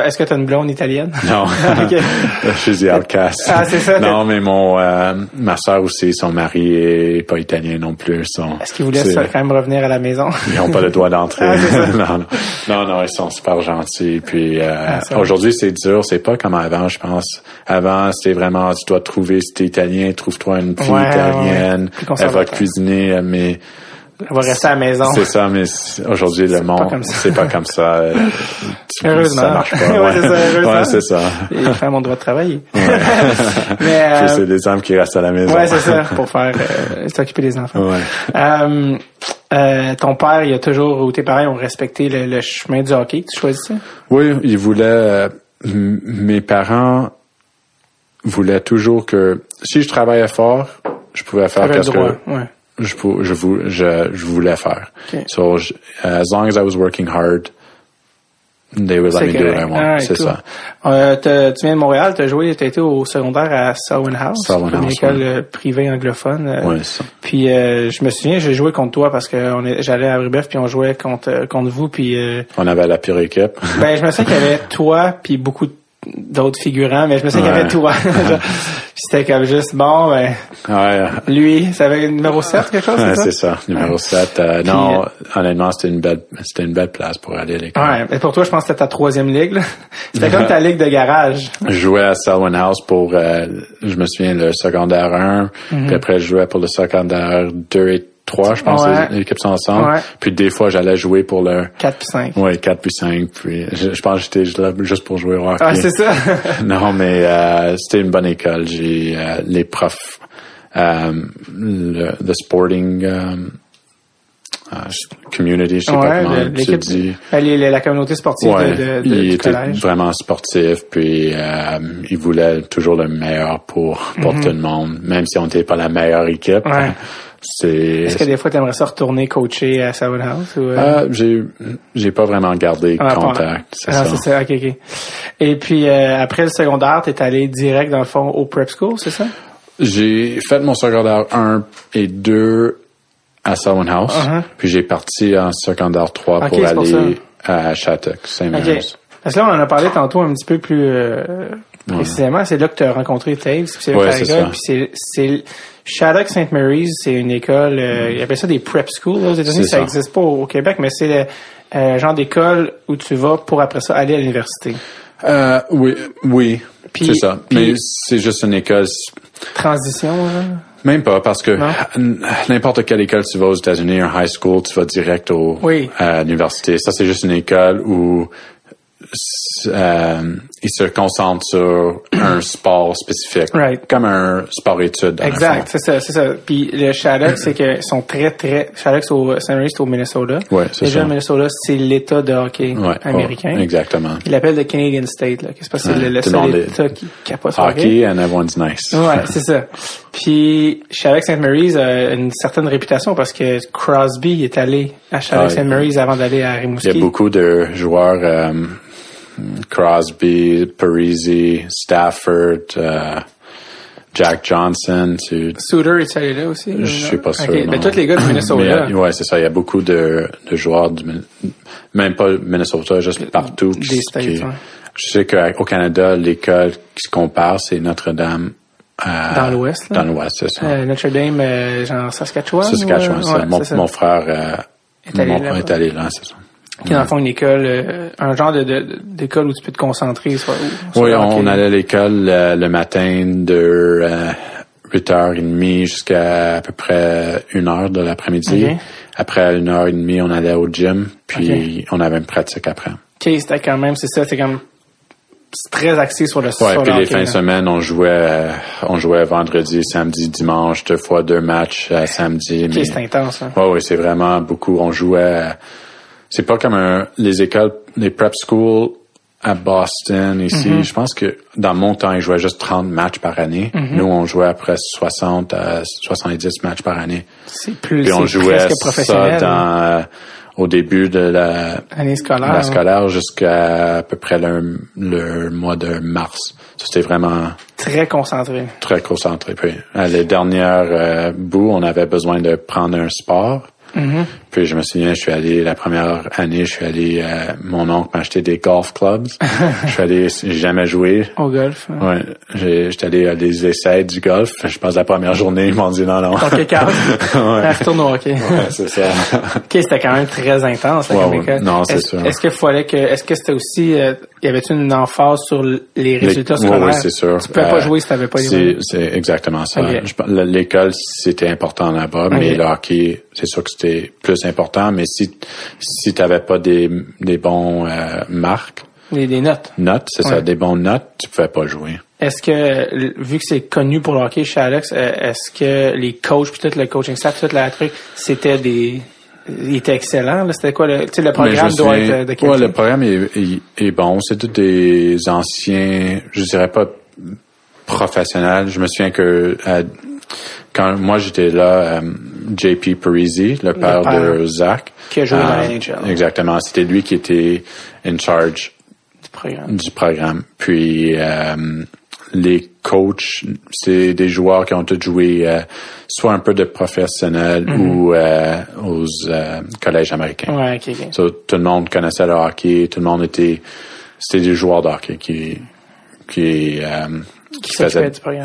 Est-ce que tu as une blonde italienne? Non, je suis outcast. Ah, c'est ça. Non, mais mon euh, ma sœur aussi, son mari est pas italien non plus. Son, Est-ce qu'ils vous laissent quand même revenir à la maison? Ils n'ont pas le droit d'entrer. Ah, non, non, non, non, ils sont super gentils. Puis euh, Ah, aujourd'hui, c'est dur. C'est pas comme avant, je pense. Avant, c'était vraiment, tu dois trouver si t'es italien, trouve-toi une fille Ouais, italienne. Elle va conservateur. cuisiner, mais Va rester à la maison. c'est ça. Mais aujourd'hui, le monde, comme ça. c'est pas comme ça. Euh, tu- Heureusement. Ça marche pas. Ouais, c'est ça. Ouais, ça. Femmes ont le droit de travailler. Ouais. Mais, euh, c'est des hommes qui restent à la maison. ouais, c'est ça, pour faire, euh, s'occuper des enfants. Ouais. Euh, ton père, il a toujours, ou tes parents ont respecté le, le chemin du hockey que tu choisissais? Oui, ils voulaient. euh, mes parents voulaient toujours que si je travaillais fort, je pouvais faire qu'est-ce que ouais. Je, pou- je, vou- je, je voulais faire. Ok. So, je- as long as I was working hard, they would let me do what I correct. want. C'est cool. ça. Euh, tu viens de Montréal, tu as joué, tu été au secondaire à Selwyn House, Selwyn une école ouais. euh, privée anglophone. euh, c'est ça. Puis euh, je me souviens, j'ai joué contre toi parce que j'allais à Brébeuf puis on jouait contre contre vous puis euh, On avait la pire équipe. ben je me souviens qu'il y avait toi puis beaucoup d'autres figurants, mais je me souviens qu'il y avait Ouais. toi. C'était comme juste bon ben ouais, lui, ça avait le numéro 7 quelque chose, ouais, c'est ça? ça. Numéro 7. non, honnêtement, c'était une belle, c'était une belle place pour aller à l'école. Ouais, mais pour toi, je pense que c'était ta troisième ligue. C'était comme ta ligue de garage. Je jouais à Selwyn House pour, euh, je me souviens, le secondaire 1. Mhm. Puis après, je jouais pour le secondaire 2 et 3, je pense, Ouais. les ensemble. Ouais. Puis des fois, j'allais jouer pour le, 4 puis 5. ouais, 4 puis 5. Puis je, je pense que j'étais là juste pour jouer au hockey. Ah, c'est ça. non, mais euh, c'était une bonne école. J'ai euh, les profs, euh, le, sporting euh, community, je sais pas ouais, comment le- tu dis. ben, les- la communauté sportive de, de, de- il du était collège. vraiment sportif, puis il voulait toujours le meilleur pour, pour tout le monde, même si on n'était pas la meilleure équipe. C'est Est-ce que des fois, tu aimerais ça retourner coacher à Selwyn House? Ou, euh? Ah, j'ai j'ai pas vraiment gardé Ah, contact, c'est Ah, ça. c'est ça, ok, ok. Et puis, euh, après le secondaire, t'es allé direct, dans le fond, au prep school, c'est ça? J'ai fait mon secondaire 1 et 2 à Selwyn House, Uh-huh. puis j'ai parti en secondaire 3 Ok, pour c'est pour aller à Shattuck, Saint-Mary's. Ok. Parce que là, on en a parlé tantôt un petit peu plus euh, précisément. C'est là que tu as rencontré Taves, puis c'est Ouais, ça. puis c'est Shattuck St. Mary's, c'est une école, euh, ils appellent ça des prep schools aux États-Unis, ça n'existe pas au, Québec, mais c'est le euh, genre d'école où tu vas pour après ça aller à l'université. Euh, oui, oui, c'est ça. Mais c'est juste une école Transition, là. Même pas, parce que n'importe quelle école tu vas aux États-Unis, un high school, tu vas direct au, Oui. à l'université. Ça, c'est juste une école où euh, il se concentre sur un sport spécifique, Right. comme un sport-étude. Exact, c'est ça, c'est ça. Puis le Shattuck, c'est qu'ils sont très, très... C'est au St. Mary's, c'est au Minnesota. Ouais, c'est Déjà, ça. le Minnesota, c'est l'état de hockey Ouais, américain. exactement. Il l'appelle le Canadian State, là. C'est parce que c'est le, le seul état qui capote hockey. Hockey and everyone's nice. Ouais, c'est ça. Puis Shattuck St. Mary's a une certaine réputation parce que Crosby est allé à Shattuck Ah, St. Mary's avant d'aller à Rimouski. Il y a beaucoup de joueurs, euh, Crosby, Parisi, Stafford, euh, Jack Johnson. Tu, Souter est allé là aussi? je suis pas sûr. Non. Ben, tous les gars du Minnesota. Mais, ouais, c'est ça. Il y a beaucoup de, de joueurs du même pas Minnesota, juste partout. Des qui- States, qui- ouais. Je sais qu'au Canada, l'école qui se compare, c'est Notre-Dame. euh, Dans l'Ouest, là? Dans l'Ouest, c'est ça. Euh, Notre-Dame, euh, genre Saskatchewan? Saskatchewan, ou, ouais, mon, ça. mon frère Est allé mon- là-bas. est allé là, c'est ça. Qui est dans le fond une école, euh, un genre de, de- d'école où tu peux te concentrer sur, sur Oui, on, allait à l'école euh, le matin de euh, 8h30 jusqu'à à peu près 1h de l'après-midi. Ok. Après une heure et demie, on allait au gym, puis on avait une pratique après. Ok, c'était quand même, c'est ça, c'est comme c'est très axé sur le Ouais, puis les fins de semaine, on jouait euh, on jouait vendredi, samedi, dimanche, deux fois deux matchs euh, samedi. Ok, mais- c'est intense, hein. Ouais, oui, c'est vraiment beaucoup. On jouait. C'est pas comme un, les écoles, les prep schools à Boston ici. Mm-hmm. Je pense que dans mon temps, ils jouaient juste 30 matchs par année. Mm-hmm. Nous, on jouait presque 60 à 70 matchs par année. C'est plus, Puis on jouait ça dans euh, au début de la, Année scolaire. la scolaire jusqu'à à peu près le, le mois de mars. C'était vraiment Très concentré. très concentré. Puis, à les dernières euh, bouts, on avait besoin de prendre un sport. Mm-hmm. Puis je me souviens, je suis allé la première année, je suis allé, euh, mon oncle m'a acheté des golf clubs. je suis allé, j'ai jamais joué. Au golf. hein. Ouais, j'ai- j'étais allé à des essais du golf. Je pense la première journée, ils m'ont dit non, non. Calme. ouais. Retourne au hockey. Ouais, c'est ça. Ok, c'était quand même très intense, là, Ouais, ouais. Non, c'est est-ce, sûr. Est-ce qu'il fallait que, est-ce que c'était aussi, euh, y avait-tu une emphase sur les résultats Les- scolaires? ouais, ouais, c'est sûr. Tu pouvais pas Euh, jouer si t'avais pas les c'est, exactement ça. L'école, c'était important là-bas, mais le hockey, c'est sûr que c'était plus important. Mais si si t'avais pas des des bons euh, marques, Les, les notes. notes, c'est Ouais. ça, des bons notes, tu pouvais pas jouer. Est-ce que, vu que c'est connu pour le hockey chez Alex, euh, est-ce que les coachs, tout le coaching staff, tout le truc, c'était des, ils étaient excellents, là? C'était quoi le, tu programme doit être euh, de ouais, le programme est, est- est bon. C'est tous des anciens, je dirais pas professionnels. Je me souviens que quand moi j'étais là, euh, JP Parisi, le père, père. de Zach, Qui a joué dans la euh, NHL. Exactement. C'était lui qui était in charge du programme. du programme. Puis euh, les coachs, c'est des joueurs qui ont tous joué euh, soit un peu de professionnel ou euh, aux collèges américains. Mm-hmm. Ouais. So, tout le monde connaissait le hockey, tout le monde était, c'était des joueurs de hockey qui, qui, qui.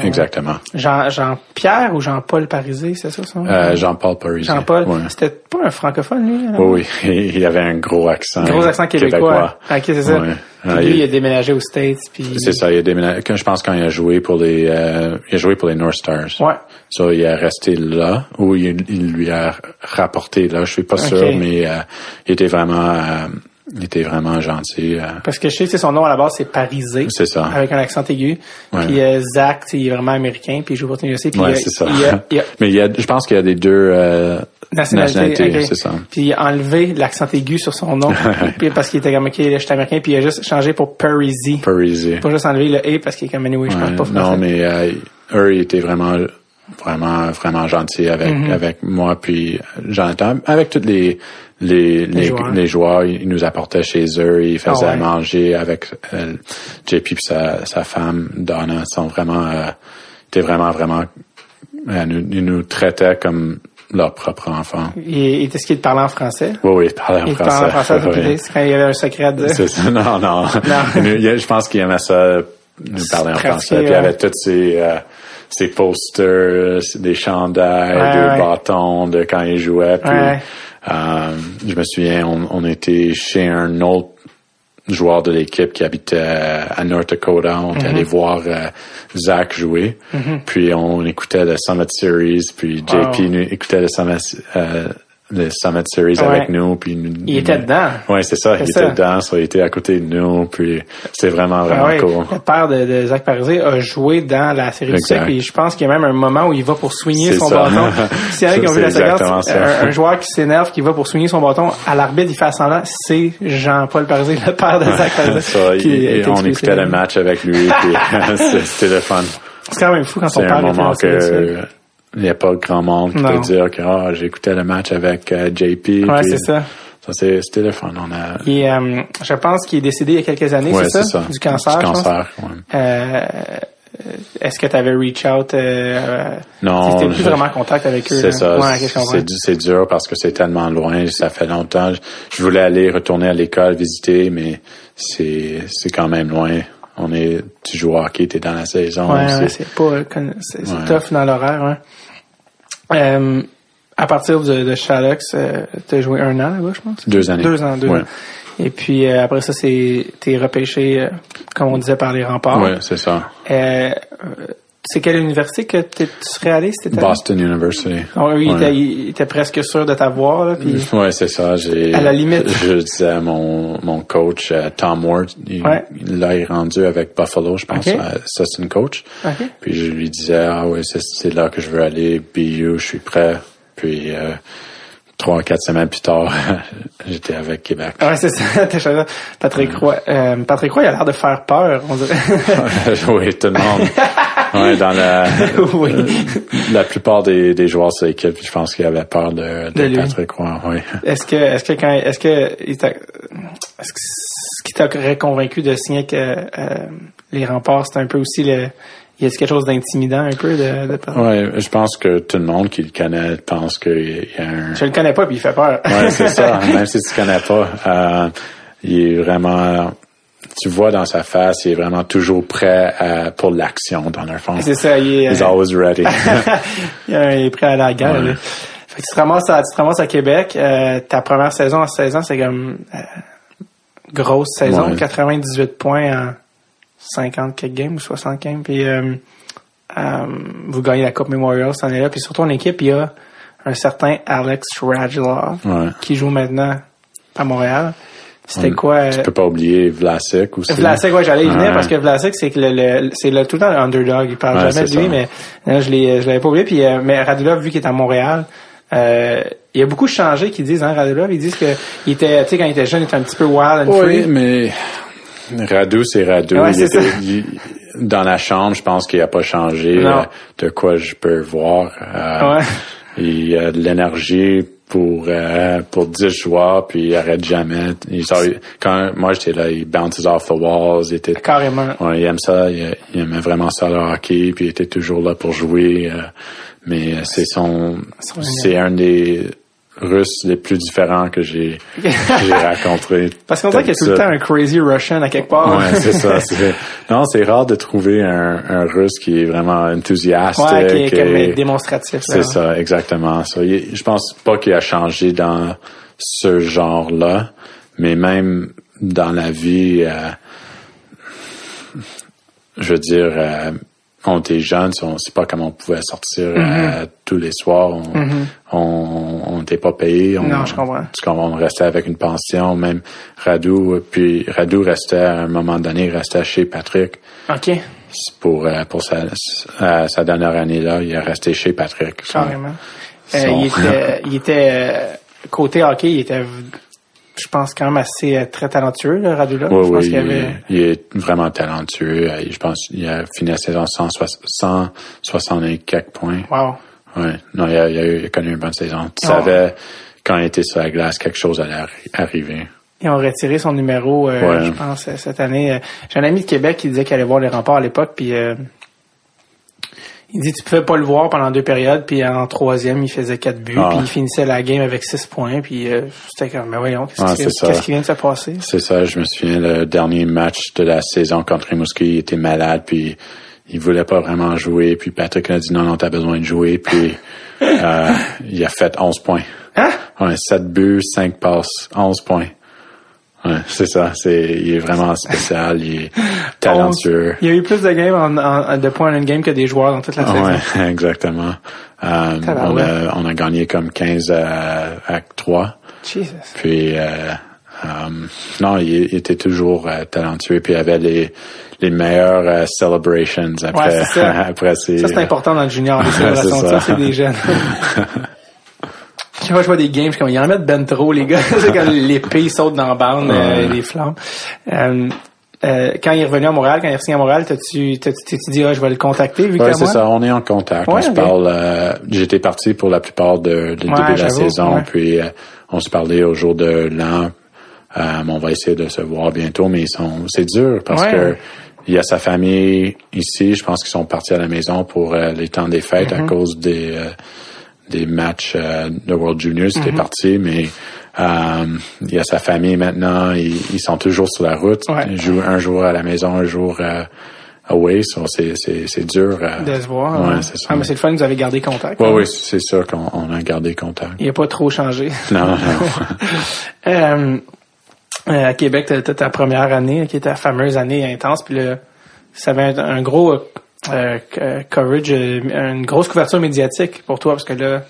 Exactement. Jean, Jean-Pierre ou Jean-Paul Parisé, c'est ça son nom? Euh, Jean-Paul Paris. Jean-Paul, Ouais. c'était pas un francophone, lui? alors? Oui, oui, il avait un gros accent. Gros accent québécois. Ok, c'est ça. Ouais. Puis Ah, lui, il- il a déménagé aux States, puis... C'est ça, il a déménagé. Je pense quand il a joué pour les, euh, il a joué pour les North Stars. Ouais. So, il est resté là, ou il, il lui a rapporté là. Je suis pas sûr, mais euh, il était vraiment, euh, il était vraiment gentil. euh. Parce que je sais que son nom à la base, c'est Parisé. C'est ça. Avec un accent aigu. Ouais. Puis euh, Zach, il est vraiment américain, puis il joue pour Tennessee. Puis Ouais, c'est ça. Il a, il y a Mais il y a, je pense qu'il y a des deux euh, nationalité, nationalités, c'est ça. Puis il a enlevé l'accent aigu sur son nom. puis parce qu'il était comme, ok, je suis américain, puis il a juste changé pour Parisi. Parisi. Pas juste enlever le A parce qu'il est comme, anyway, je Ouais, parle pas français. non, mais euh, eux, ils étaient vraiment, vraiment, vraiment gentils avec, Mm-hmm. avec moi puis Jonathan, avec tous les les, les, joueurs. les joueurs, ils nous apportaient chez eux, ils faisaient Ah ouais. manger avec euh, JP puis sa, sa femme Donna, ils sont vraiment, euh, étaient vraiment, vraiment, euh, nous, ils nous traitaient comme leur propre enfant. Il, il- est-ce qu'il parlait en français? Oui, oui, ils parlaient en Il français. parlait en français, Oui. c'est quand il y avait un secret à dire. C'est ça. Non, non. Il il- je pense qu'il aimait ça, nous parler en français. Puis il ouais. avait tous ses, euh, ses posters, des chandails, Ouais, des ouais. bâtons de quand il jouait. Puis, Ouais. Je me souviens, on, on était chez un autre joueur de l'équipe qui habitait à North Dakota. On Mm-hmm. était allé voir euh, Zach jouer. Puis on écoutait le Summit Series. Puis JP Wow. écoutait le Summit, euh, le Summit Series Ouais. avec nous. Puis nous- Il était dedans. Ouais, c'est ça. Il ça. était dedans. Ça, il était à côté de nous. Puis c'est vraiment, vraiment Ah ouais, cool. Le père de, de Zach Parisé a joué dans la série du Exact. siècle et je pense qu'il y a même un moment où il va pour soigner son ça. bâton. S'il y en a qui ont Ça, vu la séquence, un, un joueur qui s'énerve, qui va pour soigner son bâton, à l'arbitre, il fait semblant, c'est Jean-Paul Parisé, le père de Zach Parisé. Ça, qui il- été on écoutait le match avec lui. puis C'était le fun. C'est quand même fou quand on parle de il n'y a pas grand monde qui Non. peut dire que ah, j'écoutais le match avec euh, JP. Ouais, c'est ça. Ça, c'est- c'était le fun. On a... Et euh, je pense qu'il est décédé il y a quelques années, Ouais, c'est ça? Du cancer, Du je pense? cancer, ouais. Euh, Est-ce que tu avais reach out? Non, C'était plus je- vraiment en contact avec eux. C'est ça. Ouais, c'est, du- c'est dur parce que c'est tellement loin. Ça fait longtemps. Je, voulais aller retourner à l'école, visiter, mais c'est, quand même loin. On est, tu joues au hockey, t'es dans la saison. Ouais, c'est- ouais, pas, c'est Ouais. tough dans l'horaire, ouais. Euh, à partir de, de euh, t'as joué un an là-bas, je pense? Deux années. Deux ans, deux Ouais. ans. Et puis euh, après ça, c'est t'es repêché, euh, comme on disait, par les remparts. Ouais, c'est ça. C'est quelle université que tu serais allé allé? Boston University. Lui, il, Ouais. il était presque sûr de t'avoir, puis... Ouais, c'est ça. J'ai, À la limite. Je disais à mon, mon coach, euh, Tom Ward, il, Ouais. là, il est rendu avec Buffalo, je pense, Ok. euh, assistant coach. OK. Puis je lui disais, ah ouais, c'est, c'est là que je veux aller, BU, je suis prêt. Puis, euh, trois, quatre semaines plus tard, j'étais avec Québec. Ouais, c'est ça, Patrick Roy. Euh, Patrick Roy, il a l'air de faire peur, on dirait. oui, tout le monde. Ouais, dans la, oui. la plupart des, des joueurs de l'équipe, je pense qu'ils avaient peur de, de, De. Patrick Roy, oui. Est-ce que, est-ce que quand, est-ce que, est-ce que ce qui t'aurait convaincu de signer que euh, les remparts, c'est un peu aussi le, y a quelque chose d'intimidant un peu de, de Ouais, je pense que tout le monde qui le connaît pense qu'il y a un, Je le connais pas puis il fait peur. Ouais, c'est ça. Même si tu connais pas, euh, il est vraiment, tu vois dans sa face, il est vraiment toujours prêt à- pour l'action dans le fond. c'est ça, il est, He's euh, always ready. il est prêt à la guerre. Ouais. là. Fait que tu te ramasses à, tu te ramasses à Québec, euh, ta première saison en 16 ans, c'est comme euh, grosse saison, Ouais. 98 points en 50 quelques games ou 60 games, puis euh, euh, vous gagnez la Coupe Memorial cette année-là, puis surtout en équipe, il y a un certain Alex Radulov Ouais. qui joue maintenant à Montréal. C'était Ouais. quoi euh, Tu peux pas oublier Vlasic aussi. Vlasic, ouais, j'allais y venir Ouais. parce que Vlasic, c'est que le, le- c'est le, tout le temps le underdog. Il parle Ouais, jamais de lui, ça. mais non, je l'ai, je l'avais pas oublié. Puis, euh, mais Radulov, vu qu'il est à Montréal, euh, il y a beaucoup changé qui disent, hein, Radulov, ils disent que il était, tu sais, quand il était jeune, il était un petit peu wild and Oui, free. mais Radu, c'est Radu. Ouais, Il était- il- dans la chambre, je pense qu'il a pas changé euh, de quoi je peux voir. Euh, Ouais. Il a de l'énergie pour euh, pour 10 joueurs, puis il arrête jamais. Il sort- quand moi j'étais là, il bounces off the walls. Il était Carrément. Ouais, il aime ça, il, il aimait vraiment ça le hockey, puis il était toujours là pour jouer. euh, mais c'est son, Son- c'est un des Russes les plus différents que j'ai j'ai rencontré. Parce qu'on dirait qu'il y a tout le temps un crazy Russian à quelque part. Ouais, c'est ça. Non, c'est rare de trouver un, un Russe qui est vraiment enthousiastique. Ouais, qui est comme et- démonstratif. c'est ça, exactement. Ça, il- je pense pas qu'il a changé dans ce genre-là, mais même dans la vie, euh, je veux dire, euh, on était jeunes, on ne sait pas comment on pouvait sortir euh, tous les soirs. On on on n'était pas payé. On, Non, je comprends. parce qu'on on restait avec une pension, même Radu. Puis Radu restait à un moment donné, il restait chez Patrick OK, pour euh, pour sa sa, sa dernière année là, il est resté chez Patrick. carrément. Euh, il était, il était côté hockey, il était, je pense, quand même assez euh, très talentueux, là, Radulov. Oui, je pense oui, il, avait... il est vraiment talentueux. Euh, Je pense qu'il a fini la saison 160 160 et quelques points. Wow. Ouais. Non, il a, il a eu- il a connu une bonne saison. Tu Ah. savais quand il était sur la glace, quelque chose allait arri- arriver. Ils ont retiré son numéro, euh, Ouais. je pense, cette année. J'ai un ami de Québec qui disait qu'il allait voir les remparts à l'époque, puis euh, il dit tu pouvais pas le voir pendant deux périodes, puis en troisième, il faisait quatre buts, Ah. puis il finissait la game avec six points, puis euh, c'était comme, ben voyons, qu'est-ce Ah, qu'est-ce qui vient de se passer? C'est ça, je me souviens, le dernier match de la saison contre Rimouski, il était malade, puis il voulait pas vraiment jouer, puis Patrick a dit non, non, t'as besoin de jouer, puis euh, il a fait 11 points. Hein? Ouais, 7 buts, 5 passes, 11 points. Ouais, c'est ça. C'est, il est vraiment spécial. il est talentueux. Il y a eu plus de games en, en- de points en une game que des joueurs dans toute la saison. Ouais, exactement. Euh, on, a, on a gagné comme 15 à, à 3. Jesus. Puis, euh, euh, non, il, il était toujours euh, talentueux. Puis, il avait les, les meilleures euh, celebrations après, Ouais, c'est ça. après ses... Ça, c'est important dans le junior, les célébrations. ça, ça. c'est des jeunes. Que je vois des games, je suis comme, ils en mettent ben trop, les gars. quand l'épée saute dans la bande, euh, les flammes. Euh, euh, quand il est revenu à Montréal, quand il est revenu à Montréal, t'as-tu, t'as-tu dit, ah, je vais le contacter, vu Ouais, c'est ça. On est en contact. Ouais, on se parle. euh, J'étais parti pour la plupart de, Ouais, début de la saison. Puis, euh, on se parlait au jour de l'an. On va essayer de se voir bientôt, mais ils sont, c'est dur parce que il y a sa famille ici. Je pense qu'ils sont partis à la maison pour les temps des fêtes Mm-hmm. à cause des des matchs euh, de World Juniors. C'était parti, mais euh, il y a sa famille maintenant. Ils, ils sont toujours sur la route. Ouais. Ils jouent un jour à la maison, un jour euh, away. So, c'est c'est c'est dur. euh, De se voir. Ouais, hein. c'est ça. Ah, mais c'est le fun vous avez gardé contact. Oui, hein? oui, c'est sûr qu'on on a gardé contact. Il a pas trop changé. Non, non. Euh, euh, à Québec, t'as t'as ta première année, qui était ta fameuse année intense, puis là, ça avait un, un gros euh, euh, coverage, euh, une grosse couverture médiatique pour toi, parce que là,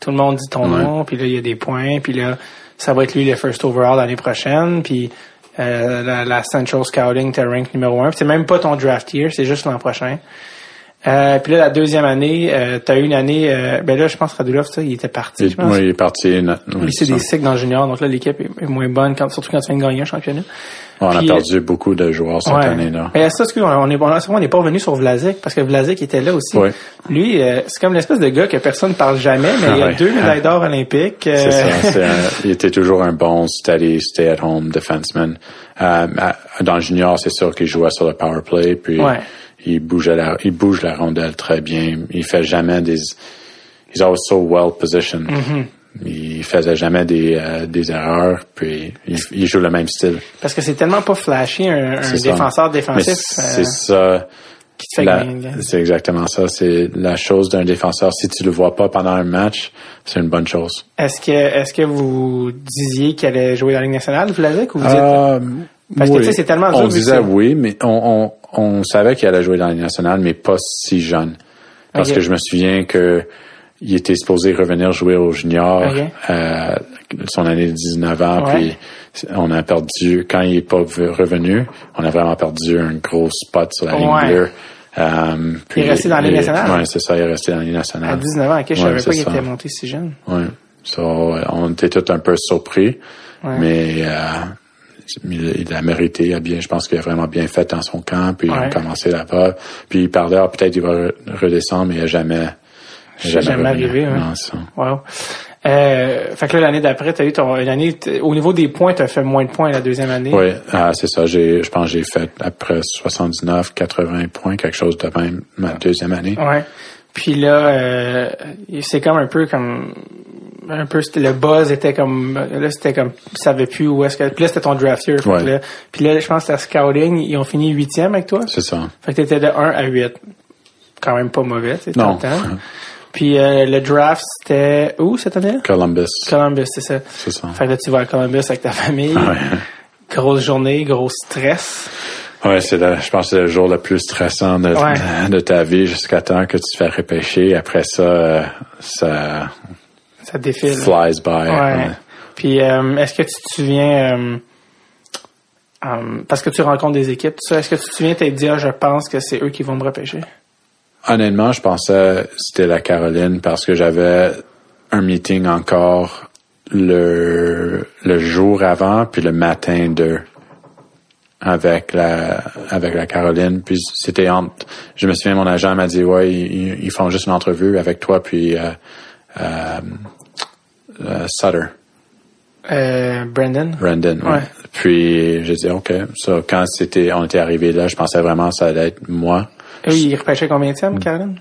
tout le monde dit ton Ouais. nom, puis là, il y a des points, puis là, ça va être lui le first overall l'année prochaine, puis euh, la, la Central Scouting, t'es rank numéro un, puis c'est même pas ton draft year, c'est juste l'an prochain. Euh, puis là, la deuxième année, euh, t'as eu une année, euh, ben là, je pense que Radulov, ça, il était parti, Il, je pense. oui, il est parti. na- oui, c'est des cycles dans le junior, donc là, l'équipe est est moins bonne, quand, surtout quand tu viens de gagner un championnat. On a perdu beaucoup de joueurs cette Ouais. année-là. Mais ça, excuse, on est, on est- on n'est pas revenu sur Vlasic, parce que Vlasic était là aussi. Ouais. Lui, euh, c'est comme l'espèce de gars que personne ne parle jamais, mais il a deux médailles d'or olympiques. euh, C'est ça. c'est un- il était toujours un bon steady, stay-at-home defenseman. Euh, dans le junior, c'est sûr qu'il jouait sur le power play, puis Ouais. Il bougeait la, il bouge la rondelle très bien. Il fait jamais des, he's always so well positioned. Mm-hmm. Il faisait jamais des, euh, des erreurs, puis il, il joue le même style. parce que c'est tellement pas flashy, un, un défenseur défensif. c'est euh, ça. qui te fait la- gagner une game. C'est exactement ça. C'est la chose d'un défenseur. Si tu le vois pas pendant un match, c'est une bonne chose. Est-ce que, est-ce que vous disiez qu'il allait jouer dans la Ligue nationale, Vlasic, ou vous dites, Euh, Parce que, oui. tu sais, c'est tellement On disait oui, mais on, on, on savait qu'il allait jouer dans la Ligue nationale, mais pas si jeune. Parce que je me souviens que il était supposé revenir jouer au junior Ok. euh, son année de 19 ans, Ouais. puis on a perdu, quand il est pas revenu, on a vraiment perdu un gros spot sur la ligne Ouais. bleue. Euh, puis Il est resté dans la Ligue les- nationale? Ouais, c'est ça, il est resté dans la Ligue nationale. à 19 ans, ok, je Ouais, savais pas qu'il était monté si jeune. Ouais. So, on était tous un peu surpris, mais euh, il, a mérité. Il a bien, je pense qu'il a vraiment bien fait dans son camp. Puis Ouais. il a commencé là-bas. Puis il parlait, ah, peut-être il va re- redescendre, mais il n'a jamais, jamais revenu. arrivé, ouais. Non, ça. Wow. Euh, fait que là, l'année d'après, t'as eu ton, année, au niveau des points, t'as fait moins de points la deuxième année. Oui, ah, c'est ça. J'ai, je pense que j'ai fait après 79, 80 points, quelque chose de même ma deuxième année. Ouais. Puis là, euh, c'est comme un peu comme un peu le buzz était comme là c'était comme tu savais plus où est-ce que puis là c'était ton draft year Ouais. là, puis là je pense que la scouting ils ont fini huitième avec toi? C'est ça. fait que t'étais de 1 à 8 quand même pas mauvais sais, Non. puis euh, le draft c'était où cette année? Columbus. Columbus c'est ça C'est ça. fait que là tu vas à Columbus avec ta famille Ouais. grosse journée gros stress Ouais, c'est je pense que c'est le jour le plus stressant de, Ouais. de ta vie jusqu'à temps que tu te fais repêcher. Après ça, euh, ça ça défile flies by. Ouais. Ouais. Puis, euh, est-ce que tu te souviens, euh, euh, parce que tu rencontres des équipes, tout ça, est-ce que tu te souviens t'être dit, ah, je pense que c'est eux qui vont me repêcher? Honnêtement, je pensais que c'était la Caroline parce que j'avais un meeting encore le, le jour avant puis le matin de avec la avec la Caroline puis c'était entre je me souviens mon agent m'a dit ouais ils, ils font juste une entrevue avec toi puis euh, euh, euh, Sutter Euh, Brandon? Brandon ouais. Ouais. puis j'ai dit ok ça quand c'était on était arrivé là je pensais vraiment que ça allait être moi Eux, ils repêchaient combien de Mm. tièmes, Caroline?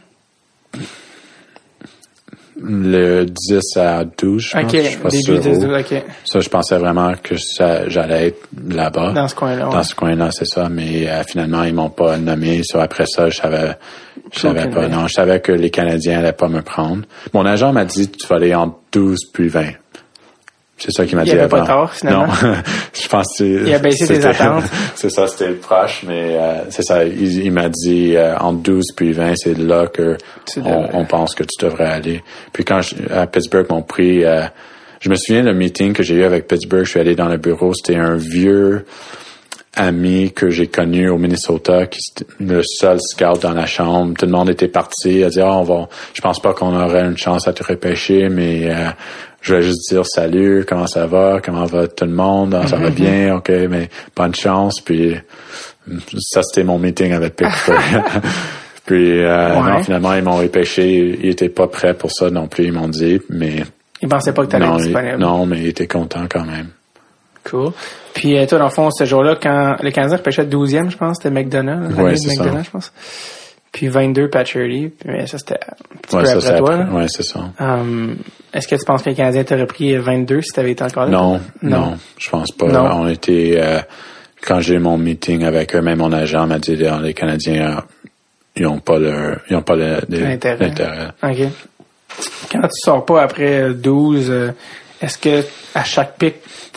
Le 10 à 12 je pense Ok, je suis pas début sûr de, où. ok, Ça, je pensais vraiment que ça, j'allais être là-bas. dans ce coin-là. Dans ouais. ce coin-là, c'est ça. Mais euh, finalement, ils m'ont pas nommé. Ça, après ça, je savais, je savais pas. Non, je savais que les Canadiens allaient pas me prendre. Mon agent m'a dit, tu vas aller entre 12 puis 20. C'est ça qu'il m'a Il dit avait pas tort, finalement. Non, je pense que Il a baissé c'était- attentes. c'est ça, c'était proche, mais euh, c'est ça. Il, il m'a dit euh, entre 12 puis 20, c'est là que on, on pense que tu devrais aller. Puis quand je, à Pittsburgh m'ont pris, euh, je me souviens le meeting que j'ai eu avec Pittsburgh. Je suis allé dans le bureau. C'était un vieux ami que j'ai connu au Minnesota, qui était le seul scout dans la chambre. Tout le monde était parti. Il a dit, ah, on va, je pense pas qu'on aurait une chance à te repêcher, mais euh, je vais juste dire salut, comment ça va, comment va tout le monde, Ah, ça va bien, ok, mais bonne chance. Puis ça, c'était mon meeting avec Pittsburgh. Puis euh, Ouais. non, finalement, ils m'ont repêché. Ils étaient pas prêts pour ça non plus, ils m'ont dit, mais Il pensait pas que t'allais être ils- disponible. non, mais ils étaient contents quand même. Cool. Puis euh, toi, dans le fond, ce jour-là, quand le Canadien repêchait 12e, je pense, c'était McDonough. Ouais, de c'est ça. Je pense. Puis 22, Pat Shirley. Puis mais ça, c'était un petit Ouais, peu ça, après toi. après. Ouais, c'est ça. Hum, Est-ce que tu penses que le Canadien t'aurait pris 22 si t'avais été encore là? Non, non, je pense pas. Non. On était euh, quand j'ai eu mon meeting avec eux, même mon agent m'a dit euh, les Canadiens ils ont pas leur ils ont pas L'intérêt. OK. Quand tu sors pas après euh, 12, euh, est-ce que à chaque pic,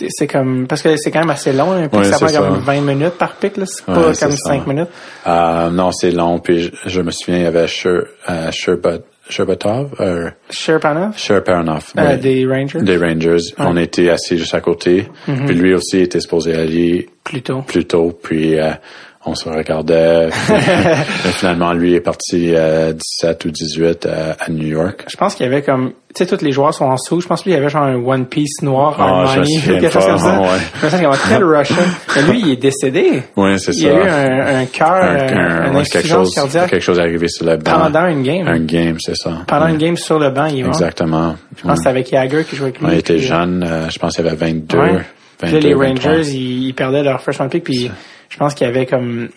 c'est comme... Parce que c'est quand même assez long, un pic, ça prend comme ça. 20 minutes par pic, là. C'est pas comme ça. 5 minutes. Euh, non, c'est long. Puis je, je me souviens il y avait Sher, euh, Sherbat, Sherbatov, euh, Sherpanov, Sherparnoff, euh, des Rangers, des Rangers. On était assis juste à côté. Mm-hmm. Puis lui aussi était supposé aller plutôt. plus tôt. Puis euh, on se regardait. Puis, mais finalement, lui est parti euh, 17 ou 18 à, à New York. Je pense qu'il y avait comme... Tu sais, tous les joueurs sont en dessous. Je pense que lui, il y avait genre un One Piece noir, Ah, je me Armani, souviens quelque chose comme ça. ouais. Je me qu'il avait quel Russian. Mais lui, il est décédé. Oui, c'est Il ça. y a eu un, un cœur, un, euh, un- ouais, quelque chose, cardiaque quelque chose est arrivé sur le banc. pendant une game. Un game, c'est ça. Pendant Ouais. une game sur le banc, il est mort. Exactement. Je pense que c'était avec Jagger qui jouait avec lui. On était puis, euh, jeune, euh, je pense qu'il y avait 22. Ouais. Puis 22 là, les 23. Rangers, ils, ils perdaient leur first round pick, puis je pense qu'il y avait comme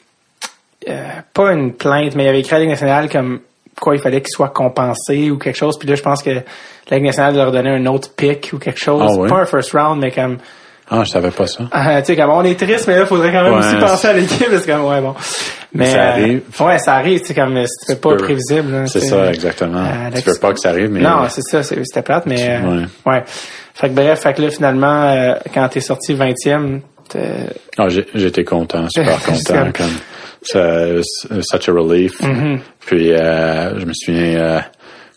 euh, pas une plainte, mais il y avait écrit à la Ligue nationale comme quoi il fallait qu'il soit compensé ou quelque chose. Puis là, je pense que la Ligue nationale leur donnait un autre pick ou quelque chose. Ah ouais? Pas un first round, mais comme Ah, je savais pas ça. ah, tu sais, comme on est triste, mais là, faudrait quand même Ouais, aussi penser à l'équipe, parce que ouais, bon. Mais, Ça euh, arrive. ouais, ça arrive, tu sais, comme, c'est pas peux- prévisible. là, C'est ça, exactement. Euh, tu veux pas que ça arrive, mais... Non, c'est ça, c'était plate, mais euh, Ouais. ouais. Fait que bref, fait que là, finalement, euh, quand t'es sorti 20e, t'es- Ah, j'étais content, super content. comme- ça, c'est such a relief. Mm-hmm. Puis euh, je me souviens, euh,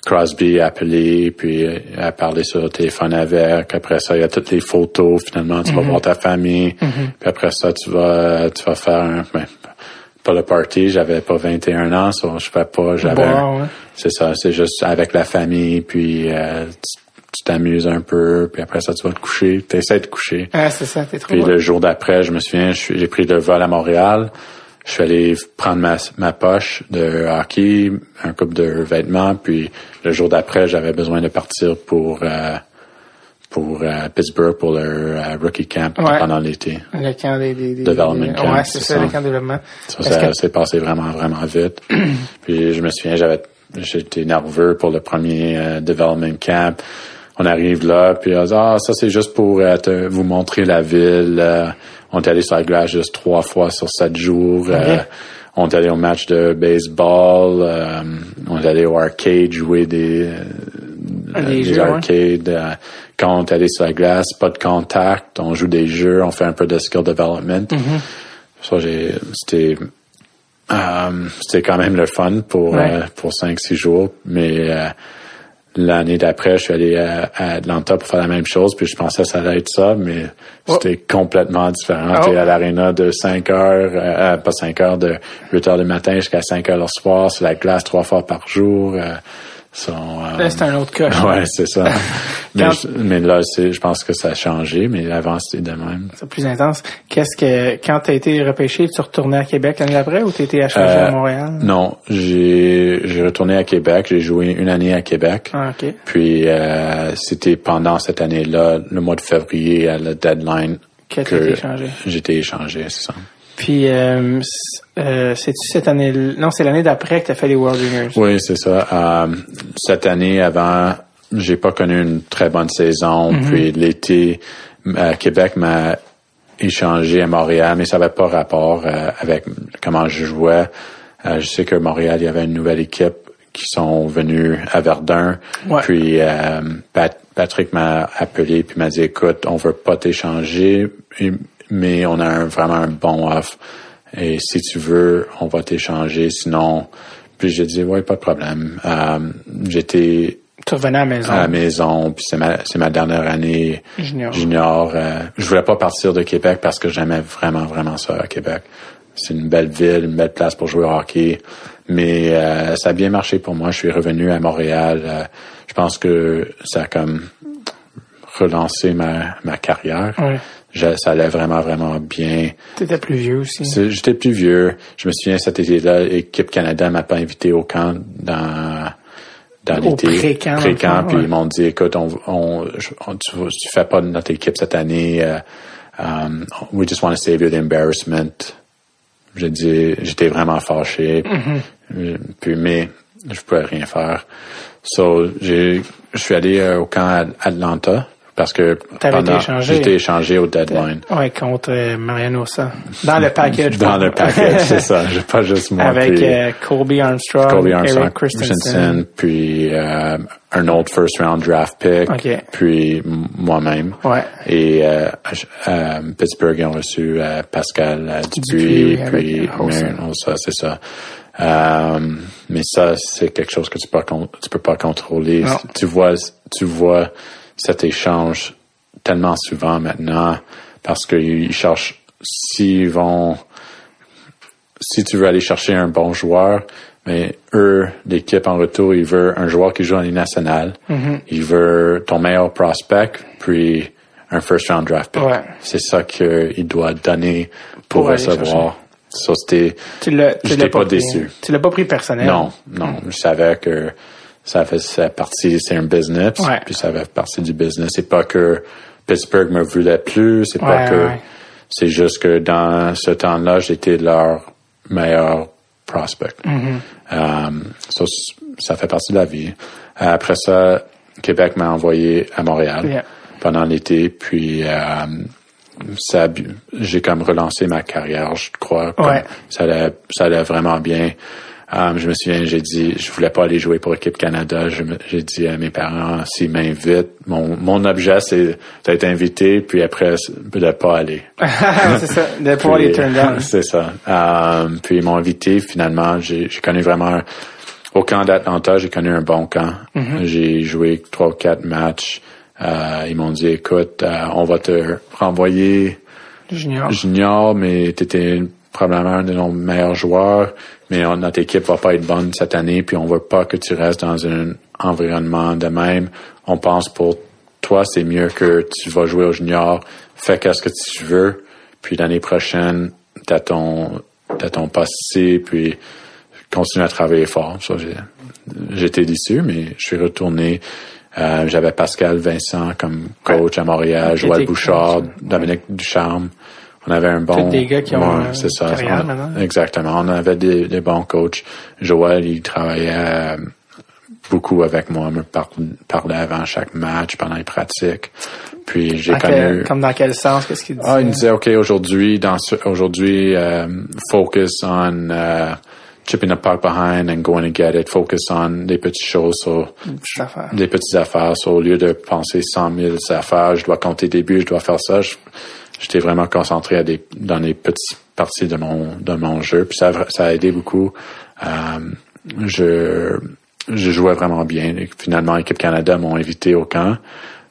Crosby a appelé, puis euh, a parlé sur le téléphone avec. Après ça, il y a toutes les photos. Finalement, tu vas Mm-hmm. voir ta famille. Puis après ça, tu vas, tu vas faire un, ben, pas le party. J'avais pas 21 ans, ça je fais pas. J'avais, ouais. c'est ça, c'est juste avec la famille. Puis euh, tu tu t'amuses un peu. Puis après ça, tu vas te coucher. Tu essaies de te coucher. ah, c'est ça, t'es trop Puis bon. le jour d'après, je me souviens, j'ai pris le vol à Montréal. Je suis allé prendre ma, ma poche de hockey, un couple de vêtements, puis le jour d'après, j'avais besoin de partir pour euh, pour euh, Pittsburgh pour leur euh, rookie camp Ouais. pendant l'été. Le camp des, des, des Development des- camp, Ouais, c'est ça, ça. le camp de développement. Ça, que- s'est passé vraiment, vraiment vite. puis je me souviens, j'avais j'étais nerveux pour le premier euh, development camp. On arrive là, puis on dit, ah, ça c'est juste pour euh, te- vous montrer la ville. Euh, on est allé sur la glace juste trois fois sur sept jours. Euh, on est allé au match de baseball. euh, on est allé au arcade jouer des, des jeux, arcades. euh, quand on est allé sur la glace, pas de contact. On joue des jeux, on fait un peu de skill development. Mm-hmm. Ça, j'ai, c'était, euh, c'était quand même le fun pour Ouais. euh, pour cinq six jours, mais euh, l'année d'après, je suis allé à, Atlanta pour faire la même chose, puis je pensais que ça allait être ça, mais c'était complètement différent. Oh. T'es à l'aréna de 5 heures, euh, euh, pas 5 heures, de 8 heures du matin jusqu'à 5 heures le soir, sur la glace trois fois par jour. Euh, sont, euh, Là, c'est un autre cas. Ouais, c'est ça. mais, Quand- je- mais là, c'est, je pense que ça a changé, mais avant, c'était de même. C'est plus intense. Qu'est-ce que, quand t'as été repêché, tu retournais à Québec l'année d'après ou t'étais à changer Euh, à Montréal? Non, j'ai j'ai retourné à Québec. J'ai joué une année à Québec. Ah, ok. Puis euh, c'était pendant cette année-là, le mois de février, à la deadline, Que t'as été échangé. j'étais échangé, c'est ça. Puis, euh, euh, c'est-tu cette année, non, c'est l'année d'après que t'as fait les World Juniors? Oui, c'est ça. Euh, cette année, avant, j'ai pas connu une très bonne saison. Mhm. Puis l'été, Québec m'a échangé à Montréal, mais ça n'avait pas rapport avec comment je jouais. Je sais que Montréal, il y avait une nouvelle équipe qui sont venus à Verdun. Ouais. Puis Pat, Patrick m'a appelé puis m'a dit, écoute, on veut pas t'échanger, mais on a un- vraiment un bon offre. Et si tu veux, on va t'échanger. Sinon, puis j'ai dit, ouais, pas de problème. Euh, J'étais Tu revenais à la maison. à la maison, puis c'est ma, c'est ma dernière année Junior. junior. euh, je voulais pas partir de Québec parce que j'aimais vraiment, vraiment ça à Québec. C'est une belle ville, une belle place pour jouer au hockey. Mais euh, ça a bien marché pour moi. Je suis revenu à Montréal. euh, je pense que ça a comme relancé ma, ma carrière. Ouais. Je- ça allait vraiment, vraiment bien. T'étais plus vieux aussi. J'étais plus vieux. Je me souviens cet été-là, l'équipe Canada m'a pas invité au camp dans l'été. pré-camp, puis ouais. ils m'ont dit, écoute, on, on, je- on- tu, tu fais pas de notre équipe cette année. euh, um, we just want to save you the embarrassment. J'ai dit, j'étais vraiment fâché. Mm-hmm. Puis, mais je pouvais rien faire. So, j'ai, je suis allé euh, au camp à Atlanta parce que T'avais été échangé. j'ai été échangé au deadline. Ouais, contre euh, Mariano ça. Dans le package. Dans le package, c'est ça. J'ai pas juste moi. Avec puis euh, Kobe Armstrong, Armstrong, Eric Christensen. Christensen, puis euh, un autre first round draft pick, Ok. puis moi-même. Ouais. Et euh, à Pittsburgh, ils ont reçu euh, Pascal euh, Dupuis puis. Marion Hossa, c'est ça. Euh, mais ça, c'est quelque chose que tu peux, con- tu peux pas contrôler. Non. Tu vois, tu vois cet échange tellement souvent maintenant parce qu'ils cherchent s'ils vont si tu veux aller chercher un bon joueur, mais eux, l'équipe en retour, ils veulent un joueur qui joue en Ligue nationale. Mm-hmm. Ils veulent ton meilleur prospect, puis un first round draft pick. Ouais. C'est ça qu'il doit donner pour, recevoir. Ça, c'était, J'étais l'as pas pris- déçu. Tu l'as pas pris personnel. non, non, je savais que ça faisait partie, c'est un business, Ouais. puis ça fait partie du business. C'est pas que Pittsburgh me voulait plus, c'est pas que, ouais. c'est juste que dans ce temps-là, j'étais leur meilleur prospect. Euh, ça, fait partie de la vie. Après ça, Québec m'a envoyé à Montréal Yeah. pendant l'été, puis euh, ça, j'ai comme relancé ma carrière, je crois. Ouais. Ça allait, ça allait vraiment bien. Euh, je me souviens, j'ai dit, je voulais pas aller jouer pour l'équipe Canada. J'ai dit à mes parents, s'ils m'invitent, mon, mon objet, c'est d'être invité, puis après, de pas aller. c'est ça. De turn down. C'est ça. Euh, puis ils m'ont invité. Finalement, j'ai connu vraiment au camp d'Atlanta, j'ai connu un bon camp. Mm-hmm. J'ai joué trois ou quatre matchs. Euh, ils m'ont dit, écoute, on va te renvoyer Junior. junior, mais tu étais probablement un de nos meilleurs joueurs, mais on- notre équipe va pas être bonne cette année, puis on veut pas que tu restes dans un environnement de même. On pense pour toi, c'est mieux que tu vas jouer au junior, fais qu'est-ce que tu veux, puis l'année prochaine, t'as ton, t'as ton ici, puis continue à travailler fort. J'étais déçu, mais je suis retourné. Euh, J'avais Pascal Vincent comme coach à Montréal, Joël Bouchard, Dominique Ducharme. On avait un bon... Des gars qui ont, Ouais, euh, c'est ça. carrière On- maintenant. Exactement. On avait des, des bons coachs. Joël, il travaillait euh, beaucoup avec moi, me par- parlait avant chaque match, pendant les pratiques. Puis j'ai connu... comme dans quel sens? Qu'est-ce qu'il dit? Ah, il me disait, OK, aujourd'hui, dans aujourd'hui, euh, focus on uh, chipping the puck behind and going to get it. Focus on des petites choses, des petites affaires. Au lieu de penser 100 000 affaires, je dois compter des buts, je dois faire ça. je- J'étais vraiment concentré à des, dans les petites parties de mon, de mon jeu. Puis ça, ça a aidé beaucoup. Euh, je, je jouais vraiment bien. Et finalement, l'équipe Canada m'ont invité au camp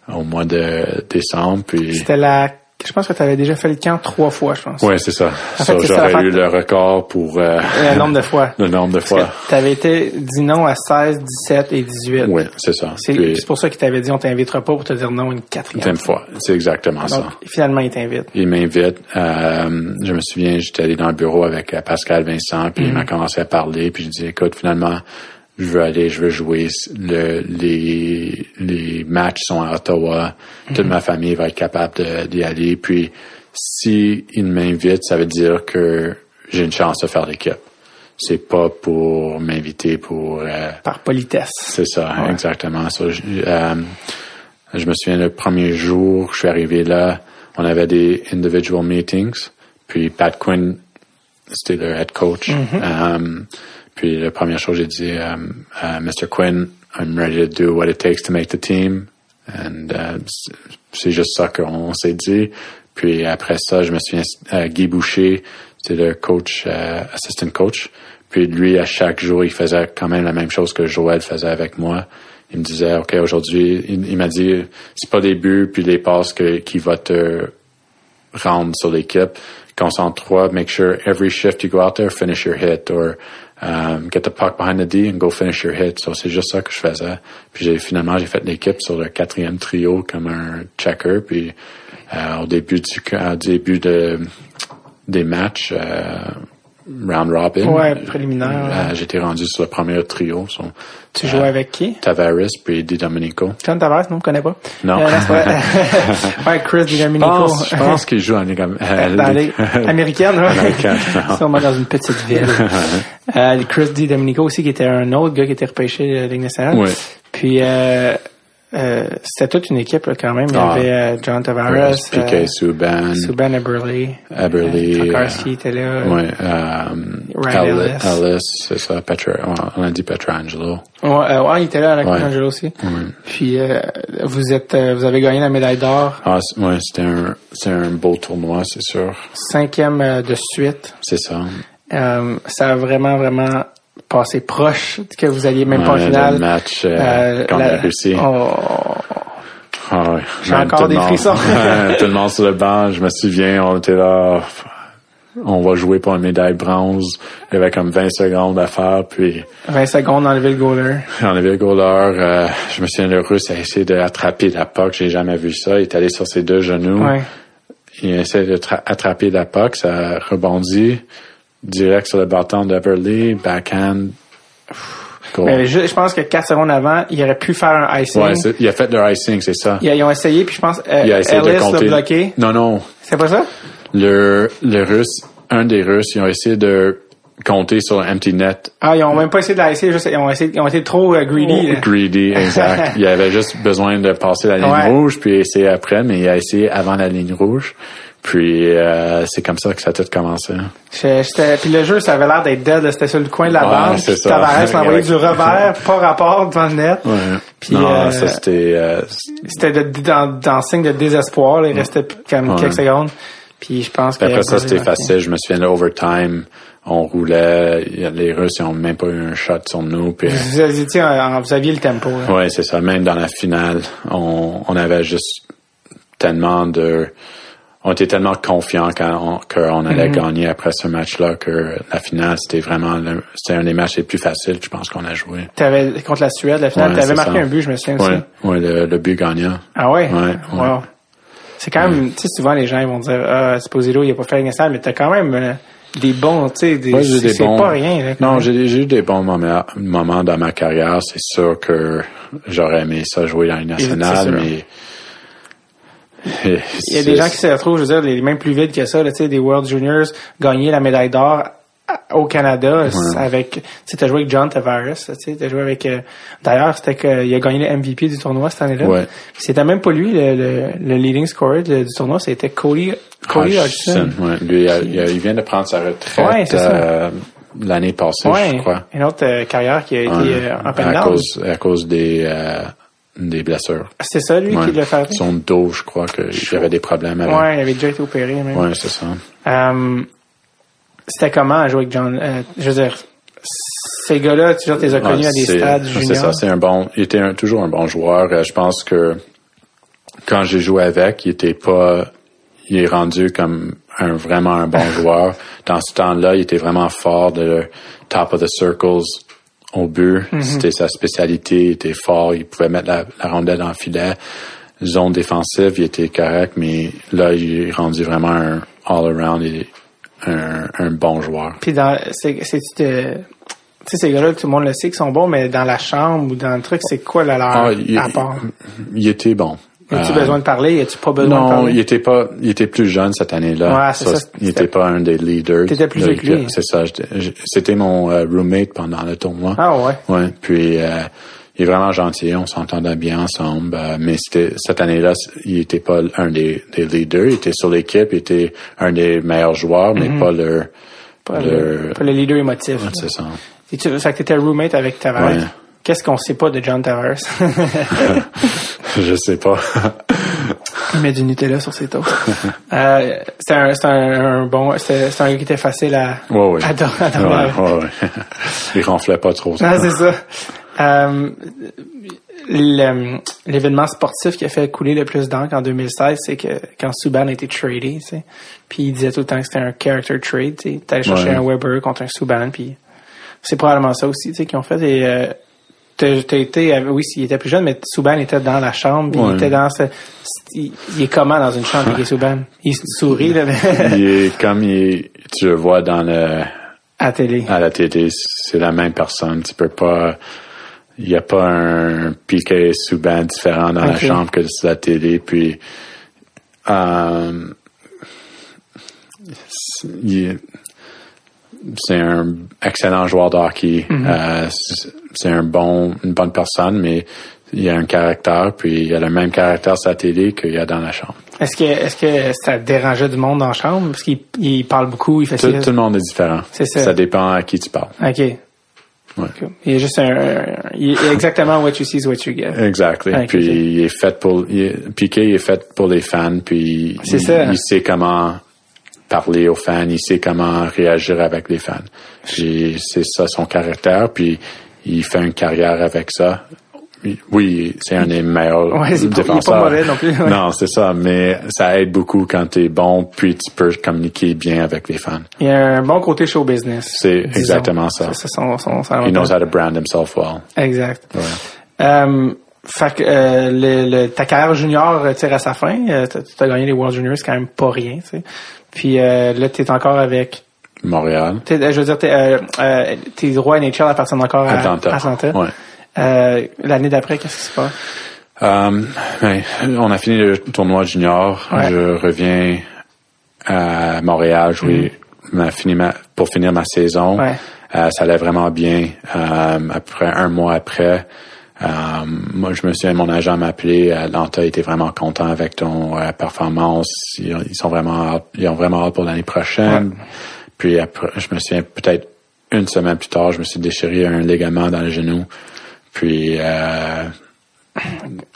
au mois de décembre. Puis C'était la, je pense que tu avais déjà fait le camp trois fois, je pense. Ouais, c'est ça. Ça, j'aurais eu le record pour euh, Le nombre de fois. le nombre de fois. Tu avais été dit non à 16, 17 et 18. Oui, c'est ça. C'est pour ça qu'il t'avait dit on t'invitera pas pour te dire non une quatrième deuxième fois. C'est exactement ça. Finalement, il t'invite. Il m'invite. Euh, je me souviens, j'étais allé dans le bureau avec euh, Pascal Vincent, puis il m'a commencé à parler, puis je dis, écoute, finalement, je veux aller, je veux jouer. Le, les, les matchs sont à Ottawa. Toute ma famille va être capable d'y aller. Puis, si il m'invite, ça veut dire que j'ai une chance de faire l'équipe. C'est pas pour m'inviter pour euh, Par politesse. c'est ça, exactement. Je, euh, je me souviens le premier jour, je suis arrivé là, on avait des individual meetings, puis Pat Quinn, c'était le head coach. Euh, puis la première chose, j'ai dit, um, uh, Mr. Quinn, I'm ready to do what it takes to make the team. And, euh, c'est- c'est juste ça qu'on s'est dit. Puis après ça, je me souviens, euh, Guy Boucher, c'était le coach, euh, assistant coach. Puis lui, à chaque jour, il faisait quand même la même chose que Joël faisait avec moi. Il me disait, OK, aujourd'hui, il, m'a dit, c'est pas les buts puis les passes que, qui va te rendre sur l'équipe. Concentre-toi, make sure every shift you go out there, finish your hit, or um, get the puck behind the D and go finish your hit. So c'est juste ça que je faisais. Puis j'ai finalement j'ai fait l'équipe sur le quatrième trio comme un checker. Puis euh, au début du au début de des matchs euh, round robin, Ouais, préliminaire. euh, j'étais rendu sur le premier trio. So, Tu jouais avec qui? Tavares puis Di Domenico. John Tavares, non, je connais pas. Non. Euh, ouais, Chris Je Domenico. pense, je pense qu'il joue en Ligue euh, américaine, ouais. Américaine. Sûrement dans une petite ville. euh, Chris Di Domenico aussi, qui était un autre gars qui était repêché de la Ligue nationale. Ouais. Puis, euh, c'était toute une équipe, là, quand même. Il y Ah. avait euh, John Tavares, Piquet euh, Subban, Subban Eberle. Eberle, Euh, Tokarski était là. ouais, Ryan Ellis, Ellis. C'est ça, Petra, on a dit Petrangelo. Ouais, ouais, il était là la Ouais. Angelo aussi. Ouais. Puis, vous êtes, vous avez gagné la médaille d'or, Ah, ouais, c'était un, c'est un beau tournoi, c'est sûr. cinquième de suite. C'est ça. Ça a vraiment, vraiment passé proche que vous alliez même pas en finale. Le match euh, Euh, qu'on la- a réussi. Oh, Ah, ouais. J'ai encore des frissons. Tout le monde sur le banc, je me souviens, on était là, on va jouer pour une médaille bronze. Il y avait comme 20 secondes à faire, puis 20 secondes enlever le goaler. avait le goaler. euh, je me souviens, le russe a essayé d'attraper la puck. J'ai jamais vu ça. Il est allé sur ses deux genoux. Ouais. Il essaie de tra- attraper la puck. Ça rebondit direct sur le bâton d'Everly. Backhand. Mais je, je pense que 4 secondes avant, il aurait pu faire un icing. Ouais, il a fait le icing, c'est ça. ils, ils ont essayé, puis je pense euh, Il a essayé Ellis de l'a bloqué. Non, non. C'est pas ça? Le, le russe, un des russes, ils ont essayé de compter sur un empty net. Ah, ils ont même pas essayé de l'icer, juste, ils ont essayé, ils ont été trop euh, greedy. là. Greedy, exact. il avait juste besoin de passer la ligne Ouais. rouge, puis essayer après, mais il a essayé avant la ligne rouge. Puis euh, c'est comme ça que ça a tout commencé. Puis le jeu, ça avait l'air d'être dead. C'était sur le coin de la Ouais, bande. ça. Tavares m'a envoyé du revers, pas rapport devant le net. Ouais. Puis, non, euh, ça c'était... euh, C'était dans, dans signe de désespoir. là. Il restait Ouais. quelques secondes. Puis je pense que... après ça, c'était facile. Je me souviens de l'overtime. On roulait. Les Russes, ils ont même pas eu un shot sur nous. Puis, Vous aviez, en- vous aviez le tempo. Ouais, c'est ça. Même dans la finale, on, on avait juste tellement de... On était tellement confiants qu'on qu'on allait gagner après ce match-là que la finale, c'était vraiment... C'était un des matchs les plus faciles, je pense, qu'on a joué. T'avais, contre la Suède, la finale, Ouais, t'avais marqué ça. un but, je me souviens aussi. Ouais le, le but gagnant. Ah ouais? Ouais, ouais. Wow. C'est quand même, tu sais, souvent les gens ils vont dire, ah, Sposito, il a pas fait une mais t'as quand même euh, des bons, tu sais, des, c'est des c'est bons- pas rien. Là, Non, j'ai eu des bons moments, moments dans ma carrière. C'est sûr que j'aurais aimé ça jouer dans une nationale, mais... Il y a des gens qui se retrouvent, je veux dire, les mêmes plus vides que ça, là, tu sais, des World Juniors, gagner la médaille d'or au Canada avec, tu t'as joué avec John Tavares, tu sais, t'as joué avec, euh, d'ailleurs, c'était qu'il a gagné le MVP du tournoi cette année-là. Ouais. C'était même pas lui, le, le, le leading scorer de- du tournoi, c'était Cody, Cody Hodgson. ouais. Lui, il, a- il a- il vient de prendre sa retraite euh, l'année passée, Ouais, je crois. une autre euh, carrière qui a été euh, en peine à cause, à cause des, euh, des blessures. C'est ça, lui, Ouais. qui l'a fait? Son dos, je crois qu'il avait des problèmes avec. Ouais, il avait déjà été opéré, même. Ouais, c'est ça. Euh, c'était comment à jouer avec John? euh, je veux dire, ces gars-là, tu les as connus Ouais, à des c'est- stades C'est juniors? ça, c'est un bon. Il était un- toujours un bon joueur. Euh, Je pense que quand j'ai joué avec, il était pas. Il est rendu comme un vraiment un bon joueur. Dans ce temps-là, il était vraiment fort de le top of the circles au but. Mm-hmm. C'était sa spécialité. Il était fort. Il pouvait mettre la, la rondelle en filet. Zone défensive, il était correct, mais là, il est rendu vraiment un all-around. Un, un bon joueur. Puis dans, c'est, euh, tu sais, ces gars-là, tout le monde le sait qu'ils sont bons, mais dans la chambre ou dans le truc, c'est quoi là, leur Ah, il, apport? il était bon. As-tu Euh, besoin de parler? As-tu pas besoin de Non, parler? il était pas, il était plus jeune cette année-là. Ouais, c'est ça, il était pas un des leaders. T'étais plus de vieux que lui. l'équipe. C'est ça. C'était mon euh, roommate pendant le tournoi. Ah ouais. Ouais. Puis euh, il est vraiment gentil. On s'entendait bien ensemble. mais c'était cette année-là, il était pas un des, des leaders. Il était sur l'équipe. Il était un des meilleurs joueurs, mais pas le. Pas le- pas le leader émotif. c'est ça. Tu, fait que t'étais roommate avec Tavares. Ouais. Qu'est-ce qu'on sait pas de John Tavares? Je sais pas. Il met du Nutella sur ses toasts. euh, c'est un, c'est un, un bon, c'est un gars qui était facile à, Ouais, ouais. à, à dormir Ouais, ouais. Il ronflait pas trop. Ah, c'est ça. Euh, L'événement sportif qui a fait couler le plus d'encre en 2016, c'est que quand Subban a été tradé, tu sais, puis il disait tout le temps que c'était un character trade, tu sais, t'allais chercher Ouais. un Weber contre un Subban, puis c'est probablement ça aussi, tu sais, qu'ils ont fait. Et euh, t'as t'as été, oui, il était plus jeune, mais Subban était dans la chambre, puis il Ouais. était dans ce, il, il est comment dans une chambre, est Subban? Il sourit là, mais Il est comme il, tu le vois dans le, à la télé. à la télé, c'est la même personne. Tu peux pas, il y a pas un Piqué Souban différent dans la chambre que sur la télé. Puis, euh, c'est- il est- c'est un excellent joueur de hockey. Euh, c'est un bon, une bonne personne, mais il a un caractère, puis il a le même caractère sur la télé qu'il y a dans la chambre. Est-ce que, est-ce que ça dérangeait du monde la chambre? Parce qu'il il parle beaucoup, il fait Tout, tout le monde est différent. C'est ça. Ça dépend à qui tu parles. OK. Ouais. Cool. Il est juste un, un- il est exactement what you see is what you get. Exactly. Puis il est fait pour il est- Piqué il est fait pour les fans puis il, ça. il sait comment parler aux fans, il sait comment réagir avec les fans. Puis c'est ça son caractère puis il fait une carrière avec ça. Oui, c'est un des meilleurs Ouais, c'est pas- il est pas défenseurs. mauvais non plus, ouais. Non, c'est ça, mais ça aide beaucoup quand tu es bon puis tu peux communiquer bien avec les fans. Il a un bon côté show business. C'est exactement ça. C'est son, son, son He knows how to brand himself well. Exact. Ouais. Euh, fait que, euh, le, le- ta carrière junior tire à sa fin. Euh, tu as gagné les World Juniors, c'est quand même pas rien. Puis euh, là, tu es encore avec... Montréal. euh, je veux dire, t'es, euh, euh, tes droits NHL appartiennent encore à Atlanta. Ouais. Euh, L'année d'après, qu'est-ce qui se passe? Euh, ben, on a fini le tournoi junior. Ouais. Je reviens à Montréal jouer ma- fini ma- pour finir ma saison. Mm-hmm. Ouais. Ça allait vraiment bien. Après un mois après, moi je me souviens, mon agent m'a appelé. Atlanta était vraiment content avec ton euh, performance. Ils, ils sont vraiment, ils ont vraiment hâte pour l'année prochaine. Puis après, je me souviens peut-être une semaine plus tard, je me suis déchiré un ligament dans le genou. Puis euh,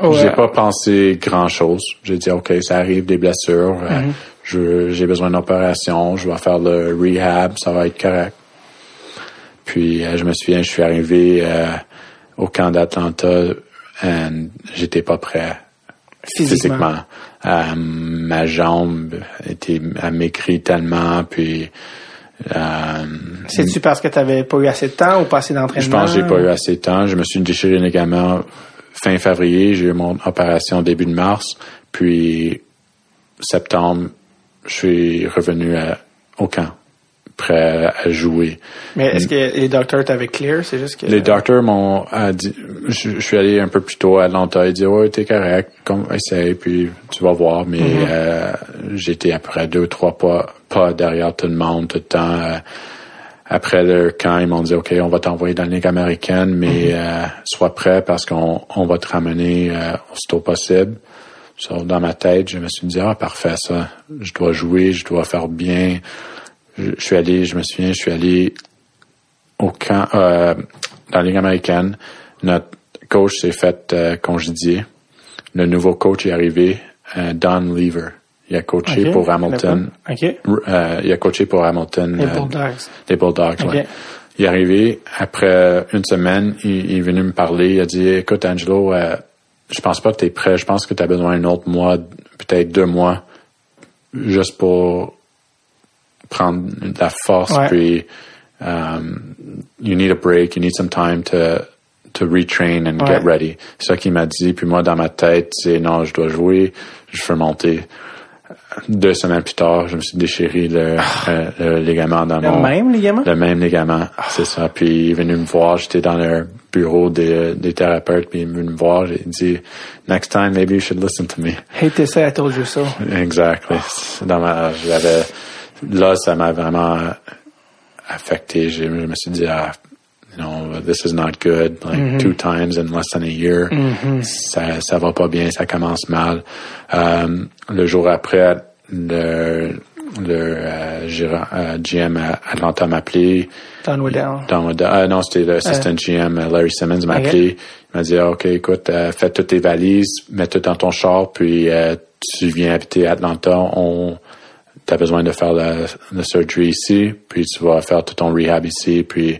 Oh, j'ai euh, pas pensé grand chose. J'ai dit ok, ça arrive des blessures. je- j'ai besoin d'opération. Je vais faire le rehab, ça va être correct. Puis euh, je me souviens, je suis arrivé euh, au camp d'Atlanta et j'étais pas prêt physiquement. physiquement. Euh, ma jambe était a maigri tellement, puis euh, C'est-tu parce que tu n'avais pas eu assez de temps ou pas assez d'entraînement? je pense que j'ai pas eu assez de temps. Je me suis déchiré le ligament fin février. J'ai eu mon opération début de mars. Puis septembre, je suis revenu à, au camp, prêt à jouer. Mais est-ce que les docteurs t'avaient clear? C'est juste que. Les docteurs m'ont a dit, je, je suis allé un peu plus tôt à Atlanta. Ils dit ouais, t'es correct, comme essaye, puis tu vas voir. Mais euh, j'étais après deux, trois pas, pas derrière tout le monde tout le temps. Euh, après le camp, ils m'ont dit ok, on va t'envoyer dans la ligue américaine, mais euh, sois prêt parce qu'on on va te ramener euh, aussitôt possible. So, dans ma tête, je me suis dit ah parfait ça, je dois jouer, je dois faire bien. Je, je suis allé, je me souviens, je suis allé au camp, euh, dans la Ligue américaine, notre coach s'est fait congédier. Le nouveau coach est arrivé, Don Lever. Il a coaché pour Hamilton. Euh, il a coaché pour Hamilton. Les euh, Bulldogs. les Bulldogs, ouais. Il est arrivé, après une semaine, il, il est venu me parler. Il a dit, écoute, Angelo, euh, je pense pas que tu es prêt. Je pense que tu as besoin d'un autre mois, peut-être deux mois, juste pour prendre de la force. Ouais. Puis, um, you need a break. You need some time to, to retrain and Ouais. get ready. C'est ça qu'il m'a dit. Puis moi, dans ma tête, c'est non, je dois jouer, je veux monter. Deux semaines plus tard, je me suis déchiré le, euh, le ligament dans Le mon... même ligament? Le même ligament, c'est ça. Puis il est venu me voir, j'étais dans le bureau des, des thérapeutes, puis il est venu me voir, j'ai dit, next time, maybe you should listen to me. Hate to say I told you so. Exactly. Dans ma, j'avais, là, ça m'a vraiment affecté. Je, je me suis dit, ah, you know, this is not good. Like two times in less than a year. Ça, ça va pas bien, ça commence mal. Euh, le jour après, le, le euh, gérant, euh, GM à Atlanta m'a appelé. Don Waddell. Don Waddell. Ah, non, c'était l'assistant GM, euh, Larry Simmons, m'a appelé. Il m'a dit, ah, OK, écoute, euh, fais toutes tes valises, mets tout dans ton char, puis euh, tu viens habiter à Atlanta. On, t'as besoin de faire la, la surgery ici, puis tu vas faire tout ton rehab ici, puis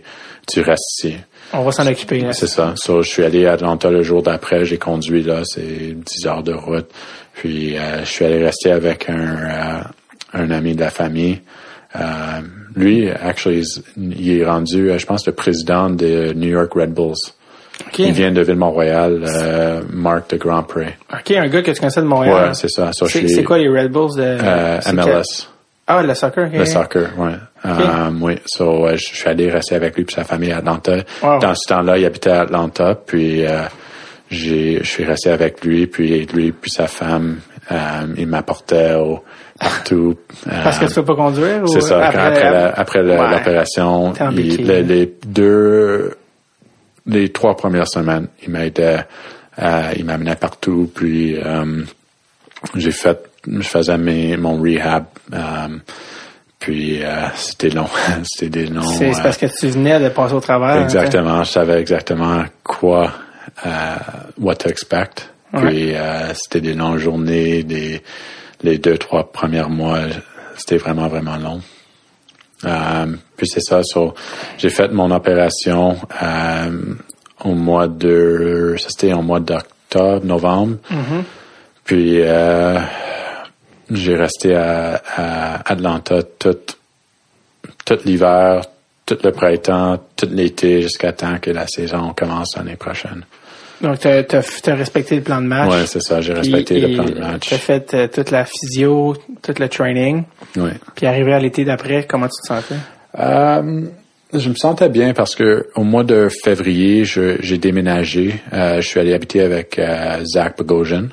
tu restes ici. On va s'en occuper. Là. C'est ça. So, je suis allé à Atlanta le jour d'après. J'ai conduit là, c'est 10 heures de route. Puis euh, je suis allé rester avec un, euh, un ami de la famille. Euh, lui, actually, il est rendu, je pense, le président de New York Red Bulls. Il vient de Ville-Mont-Royal, euh, Marc de Grand Prix. OK, un gars que tu connaissais de Montréal. Ouais, c'est ça. So, je C'est quoi les Red Bulls de MLS. Ah, le soccer. ok. Le soccer, ouais. Euh, oui. So, euh, je suis allé rester avec lui et sa famille à Atlanta. Wow. Dans ce temps-là, il habitait à Atlanta, puis euh, j'ai, je suis resté avec lui, puis lui puis sa femme, euh, il m'apportait au, partout. Parce que tu peux pas conduire? c'est ou ça. Après, après, la- après Ouais. l'opération, les deux, les trois premières semaines, il m'aidait, euh, il m'amenait partout, puis euh, j'ai fait, je faisais mes, mon rehab, euh, puis euh, c'était long, c'était des longs. C'est parce que tu venais de passer au travers. Exactement, je savais exactement quoi, euh, what to expect. Ouais. Puis c'était des longues journées, des les deux trois premiers mois, c'était vraiment vraiment long. Puis c'est ça, so, j'ai fait mon opération au mois de, ça c'était au mois d'octobre, novembre. Puis euh, j'ai resté à, à Atlanta tout tout l'hiver, tout le printemps, tout l'été, jusqu'à temps que la saison commence l'année prochaine. Donc, tu as, respecté le plan de match. Ouais, c'est ça, j'ai respecté et le plan de match. Tu as fait euh, toute la physio, tout le training. Oui. Puis arrivé à l'été d'après, comment tu te sentais? Euh, je me sentais bien parce que au mois de février, j'ai déménagé. Euh, je suis allé habiter avec Zach Bogosian.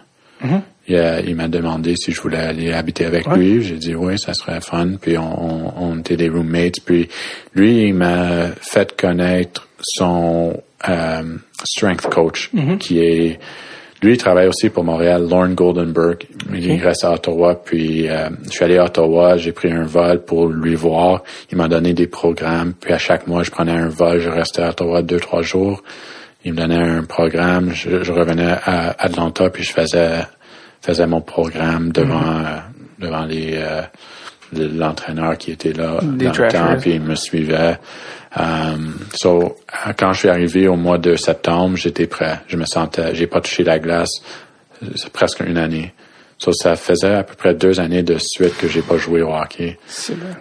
A- il m'a demandé si je voulais aller habiter avec Ouais. lui. J'ai dit oui, ça serait fun. Puis on, on, on était des roommates. Puis lui, il m'a fait connaître son euh, strength coach, qui est lui, il travaille aussi pour Montréal, Lorne Goldenberg. Il reste à Ottawa. Puis euh, je suis allé à Ottawa, j'ai pris un vol pour lui voir. Il m'a donné des programmes. Puis à chaque mois, je prenais un vol, je restais à Ottawa deux, trois jours. Il me donnait un programme. Je, je revenais à Atlanta, puis je faisais faisais mon programme devant euh, devant les euh, le- l'entraîneur qui était là Des dans le temps, puis il me suivait. Um, so, euh, quand je suis arrivé au mois de septembre, j'étais prêt. Je me sentais, j'ai pas touché la glace, euh, c'est presque une année. So, ça faisait à peu près deux années de suite que j'ai pas joué au hockey.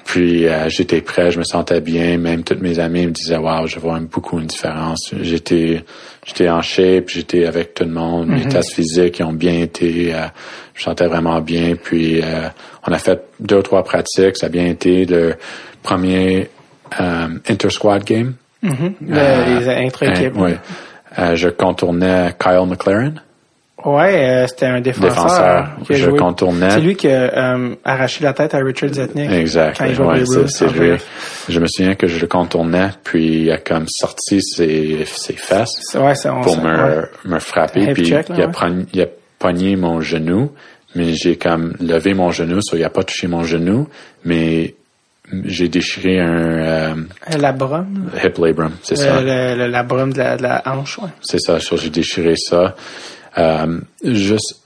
Puis euh, j'étais prêt, je me sentais bien. Même tous mes amis me disaient waouh, je vois beaucoup une différence. J'étais j'étais en shape, j'étais avec tout le monde. Mes tests physiques ils ont bien été. euh, je me sentais vraiment bien. Puis euh, on a fait deux ou trois pratiques, ça a bien été. Le premier euh, inter-squad game. Le- Euh, les intra-équipes. ouais. Euh, je contournais Kyle McLaren. Ouais, euh, c'était un défenseur. Défenseur. qui a Je joué. contournais. C'est lui qui a euh, arraché la tête à Richard Zetnik. Exact. Quand il jouait ouais, pour les c'est- lui. Je me souviens que je le contournais, puis il a comme sorti ses, ses fesses Ouais, on pour me, ouais. me frapper. Puis check, là, il, a il pogné mon genou, mais j'ai comme levé mon genou, il a pas touché mon genou, mais j'ai déchiré un euh, Euh, La brume. hip labrum, c'est ça. Le, le- la brume de la, de la hanche, ouais. C'est ça, j'ai déchiré ça. Euh, juste,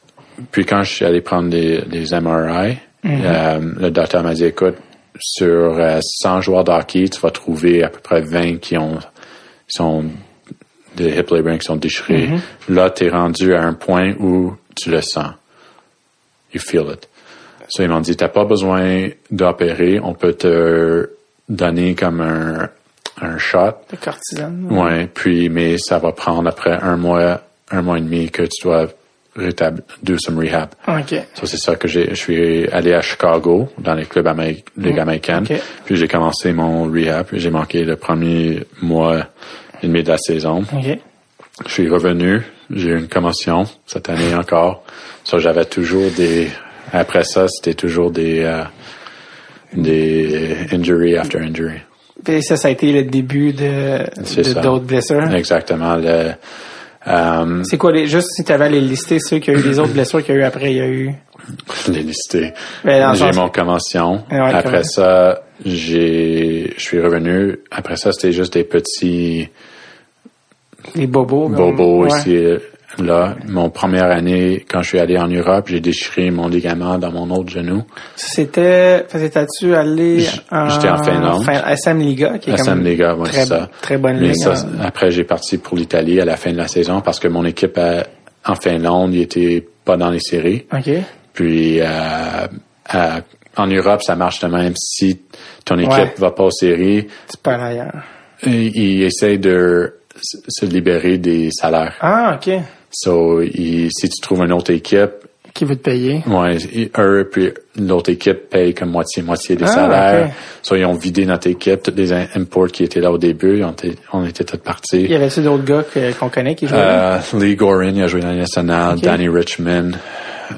puis quand je suis allé prendre des, des MRI, euh, le docteur m'a dit, écoute, sur euh, 100 joueurs de hockey, tu vas trouver à peu près 20 qui ont qui sont des hip labrums qui sont déchirés. Là, tu es rendu à un point où tu le sens. You feel it. So, ils m'ont dit, t'as pas besoin d'opérer, on peut te donner comme un, un shot. De cortisone. Ouais, puis mais ça va prendre après un mois, un mois et demi que tu dois rétablir, do some rehab. OK. Ça c'est ça que j'ai. Je suis allé à Chicago dans les clubs américains, ligue américaine. ok. Puis j'ai commencé mon rehab. Puis j'ai manqué le premier mois et demi de la saison. OK. Je suis revenu. J'ai eu une commotion cette année encore. Ça j'avais toujours des. Après ça c'était toujours des euh, des injury after injury. Puis ça, ça a été le début de de- d'autres blessures? Exactement. Le, Euh, C'est quoi les juste si tu avais à les lister ceux qui ont eu les autres blessures qu'il y a eu après, il y a eu je l'ai listé. Ben, dans le J'ai mon convention. Ouais, après ça, j'ai, je suis revenu. Après ça, c'était juste des petits les bobos. comme- bobos ouais. ici et là. Mon première année, quand je suis allé en Europe, j'ai déchiré mon ligament dans mon autre genou. C'était faisais-tu aller en j'étais en Finlande. Fin- SM Liga qui est SM comme Liga, ouais, très, c'est ça. très bonne Mais ligue. ça, hein. après, j'ai parti pour l'Italie à la fin de la saison parce que mon équipe à- en Finlande, il était pas dans les séries. OK. Puis euh, à- en Europe, ça marche de même. Si ton équipe Ouais. va pas aux séries, Tu peux aller ailleurs. ils ils essayent de se libérer des salaires. Ah, OK. So, ils- si tu trouves une autre équipe, Qui veut te payer? ouais, ils- eux puis l'autre équipe paye comme moitié moitié des Ah, salaires. ok. So, ils ont vidé notre équipe, tous les im- imports qui étaient là au début, été- on était tous partis. Y avait-tu d'autres gars qu'on connaît qui jouaient là? Euh, Lee Gorin, il a joué dans les nationales. Danny Richmond.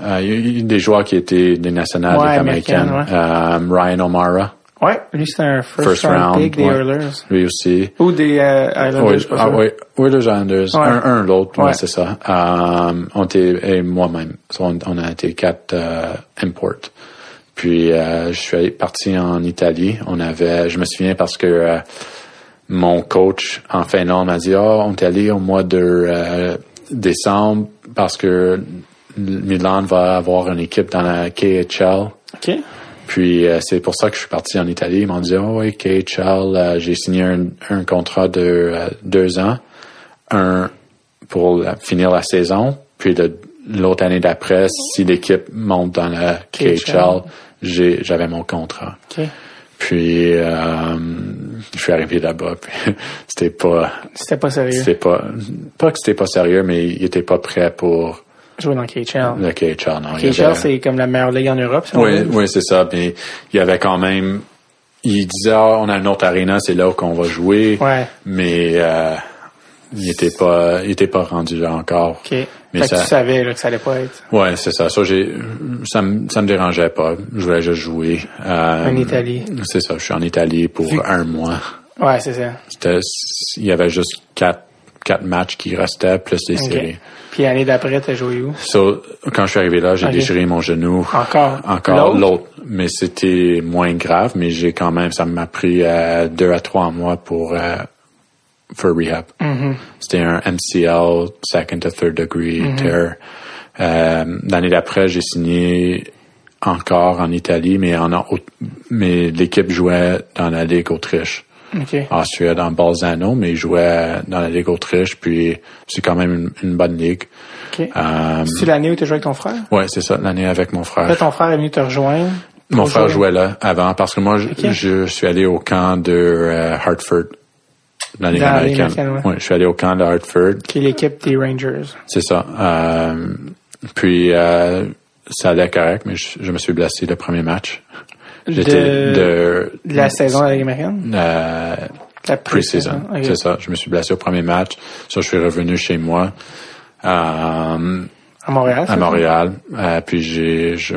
Euh, il y a eu des joueurs qui étaient des nationales Ouais, américaines, Euh, Ryan O'Mara, Ouais, lui c'était un first, first round, pick des ouais. Oilers. Lui aussi. Ou des euh, Islanders, Oui, pas ah, sûr. oui, Oilers Islanders. Ouais. Un, un l'autre, ouais, c'est ça. Euh, on était, et moi-même. On, on a été quatre euh, imports. Puis euh, je suis parti en Italie. On avait, je me souviens parce que euh, mon coach en Finlande m'a dit, oh, on est allé au mois de décembre parce que Milan va avoir une équipe dans la KHL. OK. Puis euh, c'est pour ça que je suis parti en Italie. Ils m'ont dit, oh oui, KHL, euh, j'ai signé un, un contrat de euh, deux ans, un pour finir la saison, puis l'autre année d'après, si l'équipe monte dans la KHL. J'avais mon contrat. OK. Puis je suis arrivé là-bas, puis c'était pas, C'était pas sérieux. c'était pas, pas que c'était pas sérieux, mais il était pas prêt pour Jouer dans KHL. le KHL. Non, KHL, avait- c'est comme la meilleure ligue en Europe, si oui, oui, c'est ça. Mais il y avait quand même. Il disait, ah, on a une autre arena, c'est là qu'on va jouer. Ouais. Mais euh, il était pas, il était pas rendu là encore. OK. Mais fait que tu savais là, que ça allait pas être Ouais, c'est ça. Ça, j'ai, ça me, ça me dérangeait pas. Je voulais juste jouer. Euh, en Italie. C'est ça. Je suis en Italie pour Vu- un mois. Ouais, c'est ça. C'était, il y avait juste quatre, quatre matchs qui restaient plus des séries. Puis l'année d'après, t'as joué où? So, quand je suis arrivé là, j'ai déchiré mon genou. Encore? Encore L'autre? Mais c'était moins grave, mais j'ai quand même, ça m'a pris euh, deux à trois mois pour, euh, for rehab. Mm-hmm. C'était un MCL, second to third degree tear. Euh, L'année d'après, j'ai signé encore en Italie, mais en, mais l'équipe jouait dans la Ligue Autriche. OK. En Suède, en Bolzano, mais il jouait dans la Ligue Autriche, puis c'est quand même une, une bonne ligue. Euh, C'est-tu l'année où tu joué avec ton frère? ouais, c'est ça, l'année avec mon frère. Là, ton frère est venu te rejoindre. Mon frère jouait là avant parce que moi, je, suis allé au camp de euh, Hartford, dans la Ligue américaine, ouais. Ouais, je suis allé au camp de Hartford, Qui est l'équipe des Rangers. c'est ça. Euh, puis ça allait correct, mais je, je me suis blessé le premier match. J'étais De- de, De la saison Ligue américaine? euh, La pre-season. Ok. C'est ça. Je me suis blessé au premier match. Ça, je suis revenu chez moi. Euh, À Montréal? à? Montréal. Euh, puis j'ai, je,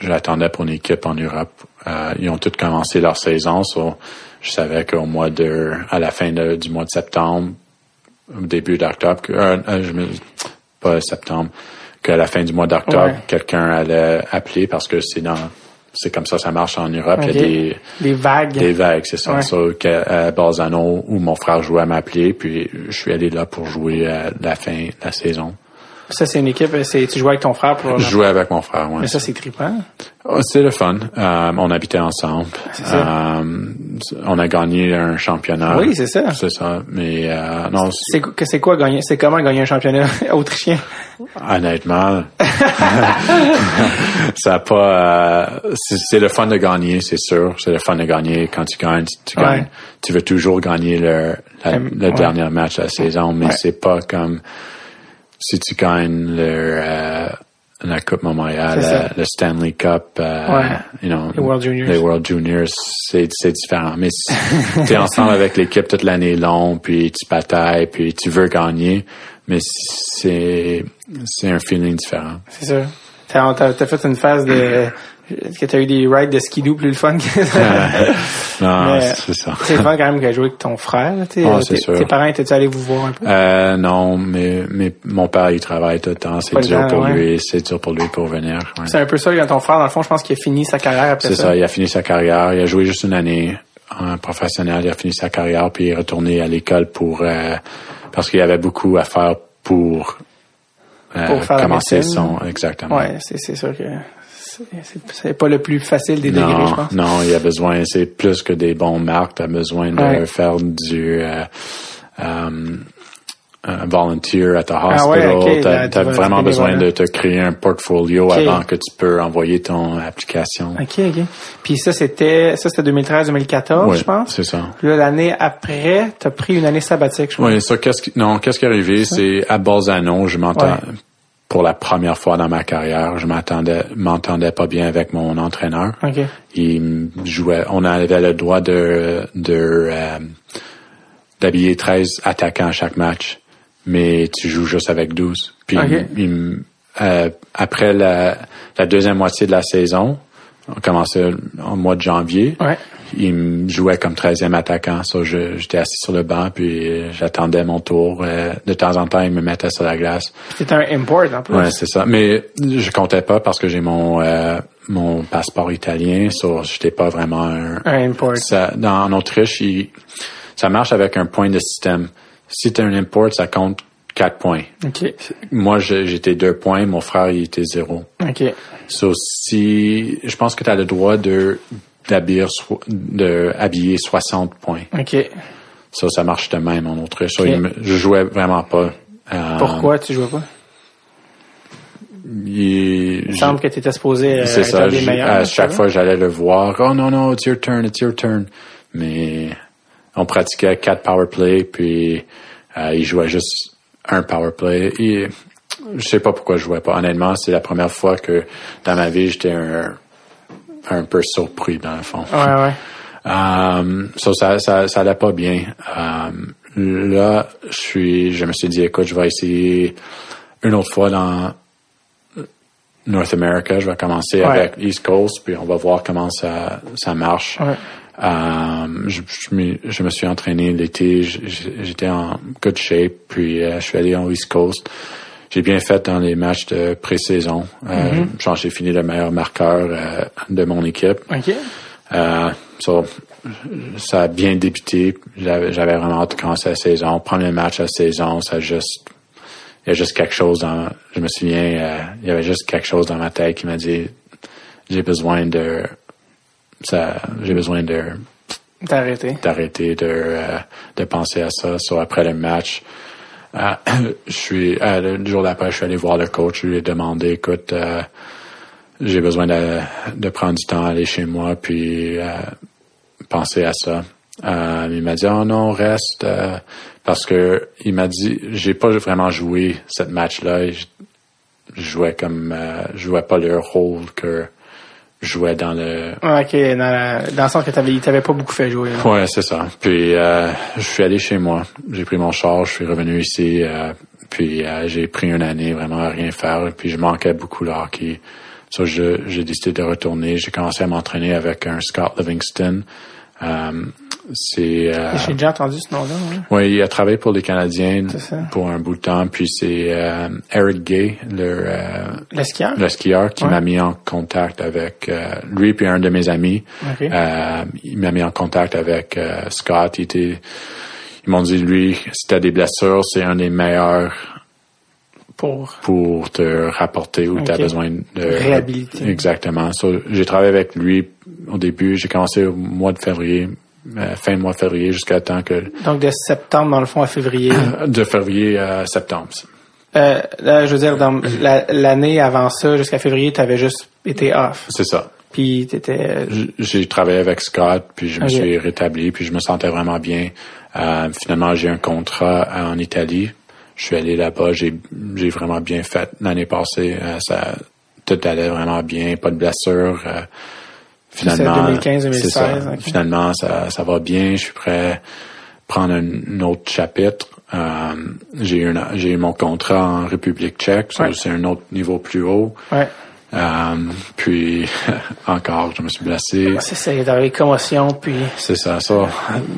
j'attendais pour une équipe en Europe. Euh, ils ont tous commencé leur saison. so je savais qu'au mois de, à la fin de- du mois de septembre, au début d'octobre, euh, euh, je me, pas septembre, qu'à la fin du mois d'octobre, Ouais. quelqu'un allait appeler parce que c'est dans, c'est comme ça, ça marche en Europe. Il y a des, Des vagues. des vagues, c'est ça. Ouais. So, que, à Balzano, où mon frère jouait, m'a appelé, puis je suis allé là pour jouer à la fin de la saison. Ça, c'est une équipe, c'est, tu jouais avec ton frère pour. Je jouais avec mon frère, ouais. Mais ça, c'est trippant. Oh, C'est le fun. Euh, on habitait ensemble. ça. Euh, on a gagné un championnat. Oui, c'est ça. C'est ça. Mais euh, non, c'est- C'est, c'est quoi gagner, c'est comment gagner un championnat autrichien? honnêtement, ça a pas. euh, c'est c'est le fun de gagner, c'est sûr. C'est le fun de gagner quand tu gagnes. Tu Ouais. gagnes. Tu veux toujours gagner le, la- le ouais. dernier match de la saison, mais Ouais. c'est pas comme si tu gagnes le, euh, la Coupe Montréal, C'est ça. euh, le Stanley Cup, euh, Ouais. you know, Les World Juniors. les World Juniors, c'est c'est différent. Mais tu es ensemble avec l'équipe toute l'année longue, puis tu batailles, puis tu veux gagner, mais c'est c'est un feeling différent. C'est ça. T'as, t'as, t'as fait une phase de Est-ce que t'as eu des rides de skidoo plus le fun que non, Mais- c'est ça. C'est le fun quand même que jouer avec ton frère. tu. Ah, c'est tes, sûr. tes parents étaient-tu allés vous voir un peu? Euh, non, mais, mais mon père, il travaille tout le temps. C'est dur temps, pour ouais. lui. C'est dur pour lui pour venir. ouais. C'est un peu ça, quand ton frère, dans le fond, je pense qu'il a fini sa carrière après C'est ça. ça. Il a fini sa carrière. Il a joué juste une année en professionnel. Il a fini sa carrière puis il est retourné à l'école pour euh, parce qu'il avait beaucoup à faire pour, euh, Pour faire commencer son exactement. Ouais, c'est, c'est sûr que c'est, pas le plus facile des degrés, je Non, pense. non, il y a besoin, c'est plus que des bons marques, tu as besoin de Ouais. faire du euh, euh, un volunteer at the Ah hospital. ouais, t'as tu vas- vraiment tu besoin de te créer un portfolio avant que tu peux envoyer ton application. OK, OK. Puis ça, c'était, ça, c'était 2013-2014, Oui, je pense. c'est ça. Puis là, l'année après, t'as pris une année sabbatique, je crois. Oui, ça, qu'est-ce qui, non, qu'est-ce qui est arrivé, c'est à Bolzano, je m'entends, Ouais. Pour la première fois dans ma carrière, je m'attendais, m'entendais pas bien avec mon entraîneur. OK. Il me jouait, on avait le droit de, de, euh, d'habiller 13 attaquants à chaque match, mais tu joues juste avec 12. Puis, Ok. il euh, après la, la deuxième moitié de la saison, on commençait au mois de janvier, Ouais. Il me jouait comme 13e attaquant. So, j'étais assis sur le banc, puis euh, j'attendais mon tour. Euh, de temps en temps, il me mettait sur la glace. C'était un import, en plus. Ouais, c'est ça. Mais je comptais pas parce que j'ai mon euh, mon passeport italien, so j'étais pas vraiment un. un import. Ça, dans, en Autriche, il- ça marche avec un point de système. Si tu un import, ça compte 4 points. Moi, j'étais 2 points, mon frère, il était 0. OK. So, si, je pense que tu as le droit de so- de habiller 60 points. OK. Ça, ça marche de même en Autriche. So, Ok. il me- je jouais vraiment pas. Euh, Pourquoi tu jouais pas? il- semble que tu étais supposé euh, être ça. un des meilleurs. à chaque ça, fois, j'allais le voir. Oh non, non, it's your turn, it's your turn. Mais on pratiquait quatre power play, puis euh, il jouait juste un power play. Et je sais pas pourquoi je jouais pas. Honnêtement, c'est la première fois que dans ma vie, j'étais un, un peu surpris, dans le fond. Ouais, ouais. Um, so ça, ça, ça allait pas bien. Um, là, je suis, je me suis dit, écoute, je vais essayer une autre fois dans North America. Je vais commencer Ouais. avec East Coast, puis on va voir comment ça, ça marche. Ouais. Um, je, je me, je me suis entraîné l'été, j'étais en good shape, puis euh, je suis allé en East Coast. J'ai bien fait dans les matchs de pré-saison. Euh, que j'ai fini le meilleur marqueur euh, de mon équipe. Euh, so, ça a bien débuté. J'avais vraiment hâte de commencer la saison. Premier match la saison, ça a juste, il y a juste quelque chose dans, je me souviens, il y avait juste quelque chose dans ma tête qui m'a dit, j'ai besoin de, ça, j'ai besoin de, arrêté. d'arrêter de, de penser à ça. So, après le match, euh, je suis, euh, le jour d'après, je suis allé voir le coach. Je lui ai demandé, écoute, euh, j'ai besoin de, prendre du temps à aller chez moi, puis euh, penser à ça. Euh, il m'a dit, oh non, reste, parce que il m'a dit, j'ai pas vraiment joué cette match-là. Je, je jouais comme, je jouais pas le rôle que jouais dans le, Ouais, OK. Dans, la- dans le sens que t'avais, il t'avait pas beaucoup fait jouer. là. Ouais, c'est ça. Puis euh, je suis allé chez moi. J'ai pris mon char, je suis revenu ici. euh, puis euh, j'ai pris une année vraiment à rien faire. Puis je manquais beaucoup le hockey. So, je- j'ai décidé de retourner. J'ai commencé à m'entraîner avec un Scott Livingston. Euh, c'est euh, J'ai déjà entendu ce nom-là. ouais. oui, il a travaillé pour les Canadiens pour un bout de temps. Puis c'est euh, Eric Gay, le, euh, Le skieur? le skieur, qui Ouais. m'a mis en contact avec euh, lui puis un de mes amis. Euh, il m'a mis en contact avec euh, Scott. Il était, ils m'ont dit lui, si t'as des blessures, c'est un des meilleurs Pour. pour te rapporter où tu as besoin de Réhabiliter. Exactement. So, j'ai travaillé avec lui au début. J'ai commencé au mois de février, euh, fin mois de février jusqu'à temps que Donc, de septembre, dans le fond, à février. de février à septembre. Euh, là, je veux dire, dans la- l'année avant ça, jusqu'à février, t'avais juste été off. C'est ça. Puis t'étais... J- J'ai travaillé avec Scott, puis je me suis rétabli, puis je me sentais vraiment bien. Euh, finalement, j'ai un contrat en Italie. Je suis allé là-bas, j'ai j'ai vraiment bien fait l'année passée. Euh, ça tout allait vraiment bien, pas de blessures. Finalement, 2015-2016, c'est ça. ok. Finalement, ça, ça va bien. Je suis prêt à prendre un, un autre chapitre. Euh, j'ai eu j'ai mon contrat en République tchèque, Ouais. c'est un autre niveau plus haut. Ouais. Euh, puis encore, je me suis blessé. C'est ça, dans les commotions, puis... C'est ça. ça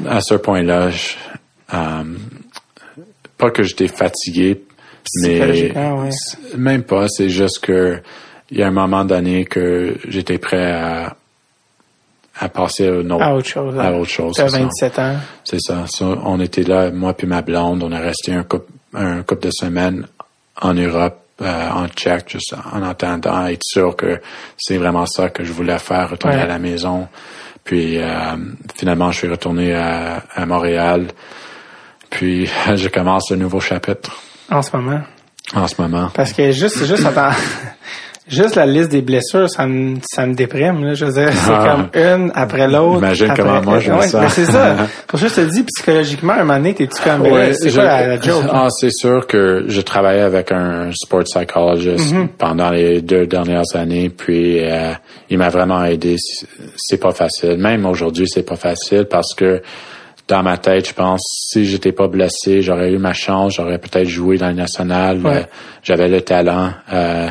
à, ce point-là, euh, pas que j'étais fatigué, mais ouais. même pas. C'est juste que il y a un moment donné que j'étais prêt à à passer à, une autre- À autre chose. à hein. autre chose. T'as c'est ça. 27 ans. C'est ça. Ça, On était là, moi puis ma blonde, on est resté un couple, un couple de semaines en Europe, euh, en Tchèque, juste en attendant être sûr que c'est vraiment ça que je voulais faire, retourner Ouais. à la maison. Puis euh, finalement, je suis retourné à, à Montréal. Puis je commence un nouveau chapitre En ce moment. en ce moment. Parce que juste, juste, attends, juste la liste des blessures, ça me, ça me déprime, là. Je veux dire, c'est Ah. comme une après l'autre. Imagine après- comment moi je me Ouais, ben c'est ça. Pour ça, je te dis, psychologiquement, un moment donné, t'es-tu comme, Ouais, c'est je- quoi la, la joke? Ah, c'est sûr que je travaillais avec un sport psychologist Mm-hmm. pendant les deux dernières années, puis euh, il m'a vraiment aidé. C'est- C'est pas facile. Même aujourd'hui, c'est pas facile parce que dans ma tête, je pense si j'étais pas blessé, j'aurais eu ma chance, j'aurais peut-être joué dans le national. Ouais. Euh, J'avais le talent. Euh,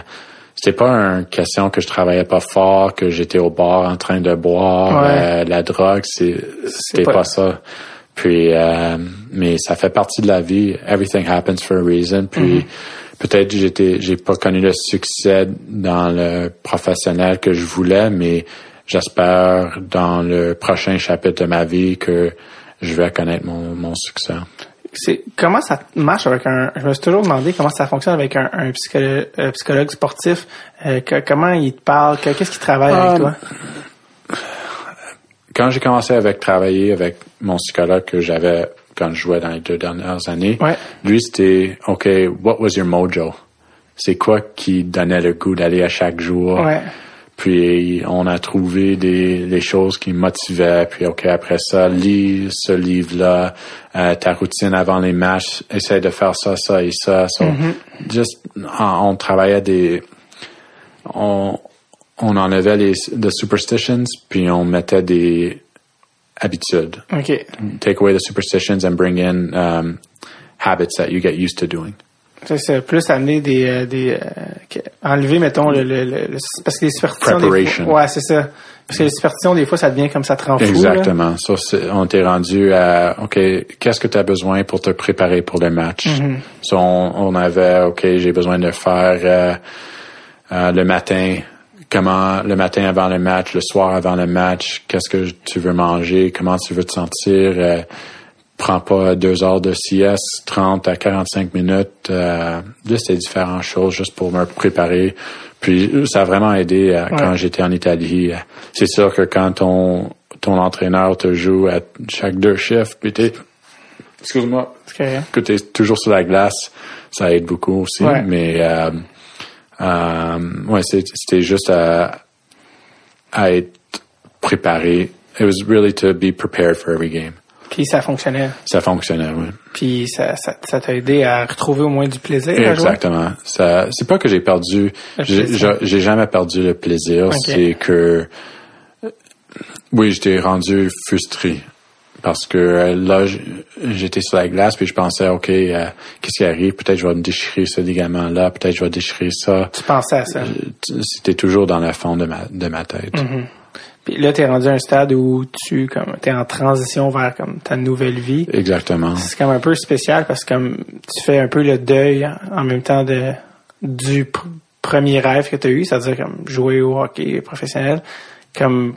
c'était pas une question que je travaillais pas fort, que j'étais au bar en train de boire Ouais. euh, la drogue. C'était pas- pas ça. Puis, euh, mais ça fait partie de la vie. Everything happens for a reason. Puis, peut-être j'étais, j'ai pas connu le succès dans le professionnel que je voulais, mais j'espère dans le prochain chapitre de ma vie que je vais connaître mon, mon succès. C'est, comment ça marche avec un, je me suis toujours demandé comment ça fonctionne avec un, un psychologue, un psychologue sportif, euh, que- comment il te parle, que- qu'est-ce qu'il travaille avec Ah, toi? Quand j'ai commencé avec travailler avec mon psychologue que j'avais quand je jouais dans les deux dernières années, Ouais. lui c'était OK, what was your mojo? C'est quoi qui donnait le goût d'aller à chaque jour? Ouais. Puis on a trouvé des, des choses qui motivaient. Puis OK, après ça, lis ce livre-là, euh, ta routine avant les matchs, essaie de faire ça, ça et ça. So, just, on, on travaillait des... On, on enlevait les the superstitions, puis on mettait des habitudes. OK. Take away the superstitions and bring in um, habits that you get used to doing. C'est plus amener des, euh, des, euh, enlever, mettons, le, le, parce que les superstitions, des Preparation. fois, ouais, c'est ça. Parce que les superstitions, des fois, ça devient comme ça te rend fou, là. Exactement. Ça, on t'est rendu à, OK, qu'est-ce que tu as besoin pour te préparer pour le match? So, on, on avait, OK, j'ai besoin de faire euh, euh, le matin, comment le matin avant le match, le soir avant le match, qu'est-ce que tu veux manger, comment tu veux te sentir. Prends pas deux heures de sieste, 30 à 45 minutes. Euh, juste des différentes choses juste pour me préparer. Puis ça a vraiment aidé euh, quand j'étais en Italie. C'est sûr que quand ton ton entraîneur te joue à chaque deux chiffres, puis t'es excuse-moi, que- t'es toujours sur la glace, ça aide beaucoup aussi. Ouais. Mais euh, euh, ouais, c'était juste à, à être préparé. It was really to be prepared for every game. Puis ça fonctionnait. Ça fonctionnait, oui. Puis ça, ça, ça t'a aidé à retrouver au moins du plaisir. Exactement. Ça, c'est pas que j'ai perdu, j'ai, jamais perdu le plaisir. C'est que, euh, oui, j'étais rendu frustré parce que euh, là, j'étais sur la glace puis je pensais, ok, euh, qu'est-ce qui arrive? Peut-être je vais me déchirer ce ligament-là, peut-être je vais déchirer ça. Tu pensais à ça? C'était toujours dans le fond de ma de ma tête. Mm-hmm. Puis là, t'es rendu à un stade où tu comme t'es en transition vers comme ta nouvelle vie. Exactement. C'est comme un peu spécial parce que comme tu fais un peu le deuil en même temps de du pr- premier rêve que tu as eu, c'est-à-dire comme jouer au hockey professionnel. Comme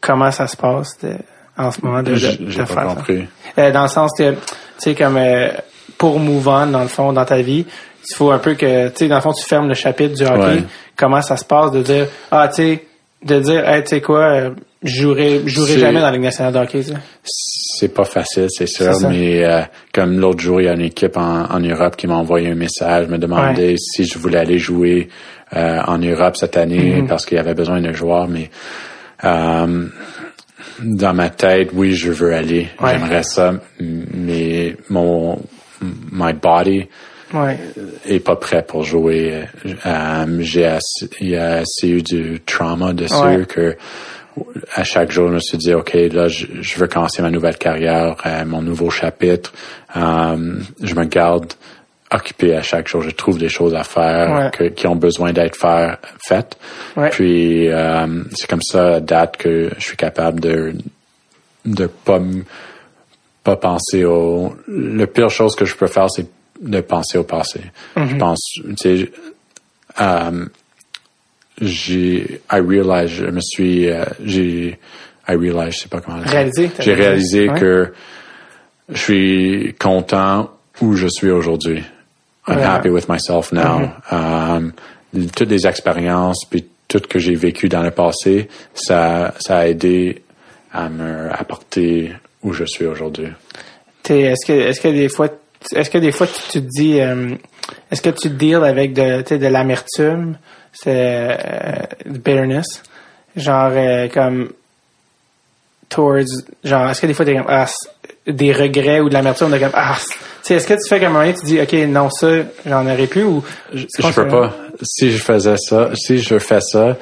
comment ça se passe de- en ce moment de, de, de j'ai faire pas ça? compris. Euh, dans le sens que, tu sais, comme euh, pour move on, dans le fond, dans ta vie, il faut un peu que, tu sais, dans le fond, tu fermes le chapitre du hockey. Ouais. Comment ça se passe de dire, ah, tu sais, de dire, hey, tu sais quoi, euh, je jouerai, je jouerai C'est- jamais dans la Ligue nationale de hockey. C'est pas facile, c'est sûr, mais euh, comme l'autre jour, il y a une équipe en, en Europe qui m'a envoyé un message, me demandait si je voulais aller jouer euh, en Europe cette année Mm-hmm. parce qu'il y avait besoin de joueurs, mais euh, dans ma tête, oui, je veux aller, Ouais. j'aimerais ça, mais mon my body Ouais. est pas prêt pour jouer. Euh, j'ai assez, il y a assez eu du trauma dessus Ouais. que à chaque jour, je me suis dit, OK, là, je, je veux commencer ma nouvelle carrière, euh, mon nouveau chapitre. Euh, je me garde occupé à chaque jour. Je trouve des choses à faire Ouais. que- qui ont besoin d'être faire, faites. Ouais. Puis euh, c'est comme ça à date que je suis capable de de pas pas penser au le pire chose que je peux faire c'est de penser au passé. Mm-hmm. Je pense tu sais euh, j'ai I realize je me suis euh, j'ai I realize je sais pas comment. Réalisé, J'ai réalisé, ouais. que je suis content où je suis aujourd'hui. I'm Ouais. happy with myself now. Mm-hmm. Um, toutes les expériences puis tout ce que j'ai vécu dans le passé, ça, ça a aidé à me apporter où je suis aujourd'hui. T'es- Est-ce que, est-ce que des fois, est-ce que des fois tu, tu te dis, euh, est-ce que tu deals avec de, de l'amertume, c'est euh, bitterness, genre euh, comme towards, genre, est-ce que des fois t'es comme ah, des regrets ou de l'amertume de comme ah, est-ce que tu fais comme un tu dis ok non ça j'en aurais plus ou Je peux pas. Si je faisais ça, si je fais ça,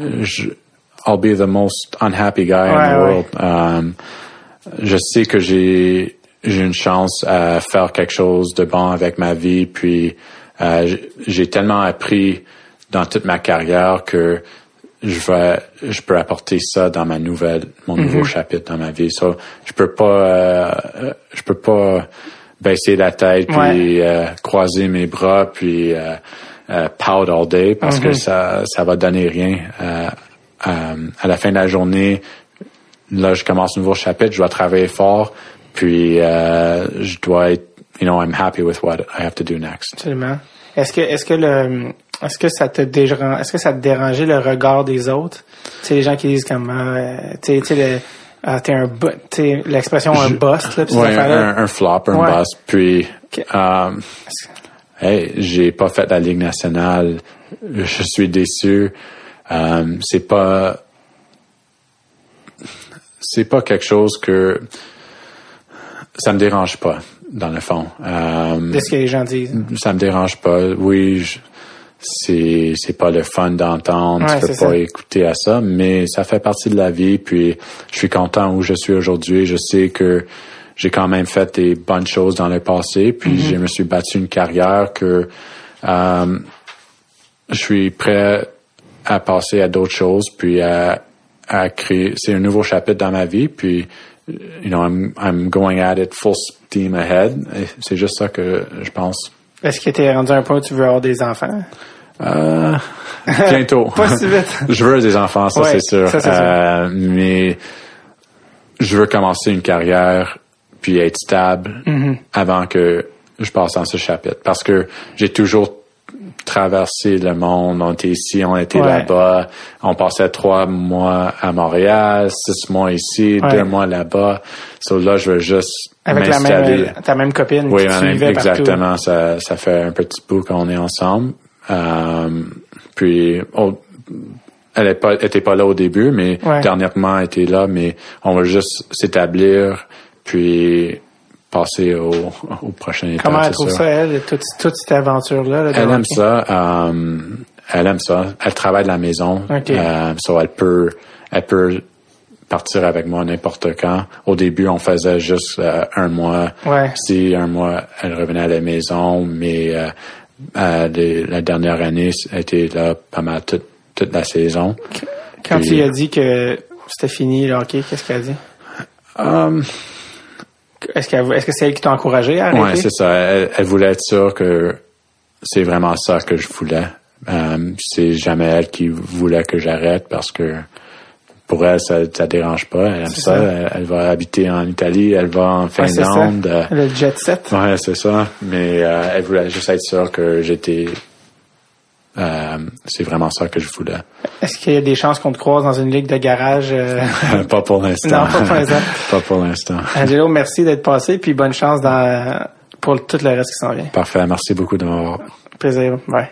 je, I'll be the most unhappy guy in the ouais. world. Um, je sais que j'ai j'ai une chance à faire quelque chose de bon avec ma vie, puis euh, j'ai tellement appris dans toute ma carrière que je vais je peux apporter ça dans ma nouvelle mon Mhm. nouveau chapitre dans ma vie. So, je peux pas euh, je peux pas baisser la tête puis euh, croiser mes bras puis euh, euh, pout all day parce que ça ça va donner rien. Euh, euh, à la fin de la journée, là je commence un nouveau chapitre, je dois travailler fort puis euh, je dois être you know I'm happy with what I have to do next. Absolument. Est-ce que est-ce que le est-ce que ça te dérange est-ce que ça te dérangeait le regard des autres? Tu sais les gens qui disent comme euh, tu sais le ah, t'es un sais l'expression un boss là, Ouais, un, un flop, un Ouais. boss. Puis, Ok. euh, hey, j'ai pas fait la Ligue nationale. Je suis déçu. Euh, c'est pas, c'est pas quelque chose que ça me dérange pas dans le fond. Euh, de ce que les gens disent. ça me dérange pas. Oui, je- c'est c'est pas le fun d'entendre. Ouais, tu peux pas ça. écouter à ça, mais ça fait partie de la vie. Puis je suis content où je suis aujourd'hui. Je sais que j'ai quand même fait des bonnes choses dans le passé. Puis Mm-hmm. je me suis battu une carrière que euh, je suis prêt à passer à d'autres choses. Puis à, à créer. C'est un nouveau chapitre dans ma vie. Puis you know, I'm I'm going at it full steam ahead. C'est juste ça que je pense. Est-ce que t'es rendu à un point où tu veux avoir des enfants? Euh, bientôt. Pas si vite. je veux des enfants, ça Ouais, c'est sûr. ça, c'est sûr. Euh, mais je veux commencer une carrière puis être stable Mm-hmm. avant que je passe dans ce chapitre. Parce que j'ai toujours traversé le monde. On était ici, on était Ouais. là-bas. On passait trois mois à Montréal, six mois ici, Ouais. deux mois là-bas. So là, je veux juste Avec la même ta même copine Oui, qui même- partout. exactement. Ça, ça fait un petit bout qu'on est ensemble. Euh, puis, oh, elle est pas, là au début, mais Ouais. dernièrement, elle était là. Mais on va juste s'établir, puis passer au, au prochain étape. Comment elle trouve ça, elle, toute, toute cette aventure-là? là, Elle aime hockey? ça. euh, elle aime ça. Elle travaille de la maison. Ok. Euh, so elle peut, elle peut partir avec moi n'importe quand. Au début, on faisait juste euh, un mois. Ouais. Si un mois, elle revenait à la maison, mais les- la dernière année, elle était là pas mal toute, toute la saison. Quand Puis- tu lui as dit que c'était fini le hockey, qu'est-ce qu'elle a dit? Um, Est-ce qu'elle, est-ce que c'est elle qui t'a encouragé à arrêter? ouais, c'est ça. Elle, elle voulait être sûre que c'est vraiment ça que je voulais. Euh, c'est jamais elle qui voulait que j'arrête parce que pour elle, ça, ça dérange pas. Elle aime ça. ça. Elle, elle va habiter en Italie, elle va en Ouais, c'est ça. Finlande. Le jet set. Ouais, c'est ça. Mais euh, elle voulait juste être sûre que j'étais. Euh, c'est vraiment ça que je voulais. Est-ce qu'il y a des chances qu'on te croise dans une ligue de garage? euh? pas pour l'instant. Non, pas pour l'instant. pas pour l'instant. Angelo, merci d'être passé, puis bonne chance dans, pour tout le reste qui s'en vient. Parfait. Merci beaucoup de m'avoir. Plaisir. Bye.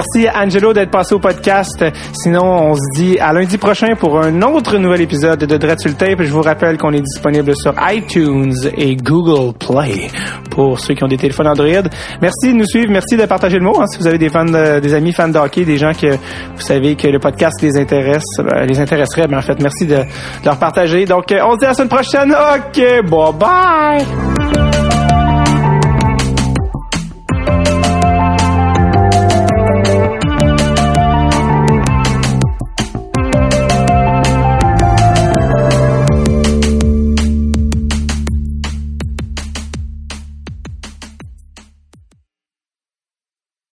Merci Angelo d'être passé au podcast. Sinon, on se dit à lundi prochain pour un autre nouvel épisode de Dread sur le Tape. Je vous rappelle qu'on est disponible sur iTunes et Google Play pour ceux qui ont des téléphones Android. Merci de nous suivre. Merci de partager le mot. hein. si vous avez des fans, de- des amis fans de hockey, des gens que vous savez que le podcast les intéresse, ben, les intéresserait, mais en fait, merci de, de leur partager. Donc, euh, on se dit à la semaine prochaine. OK, bye bye.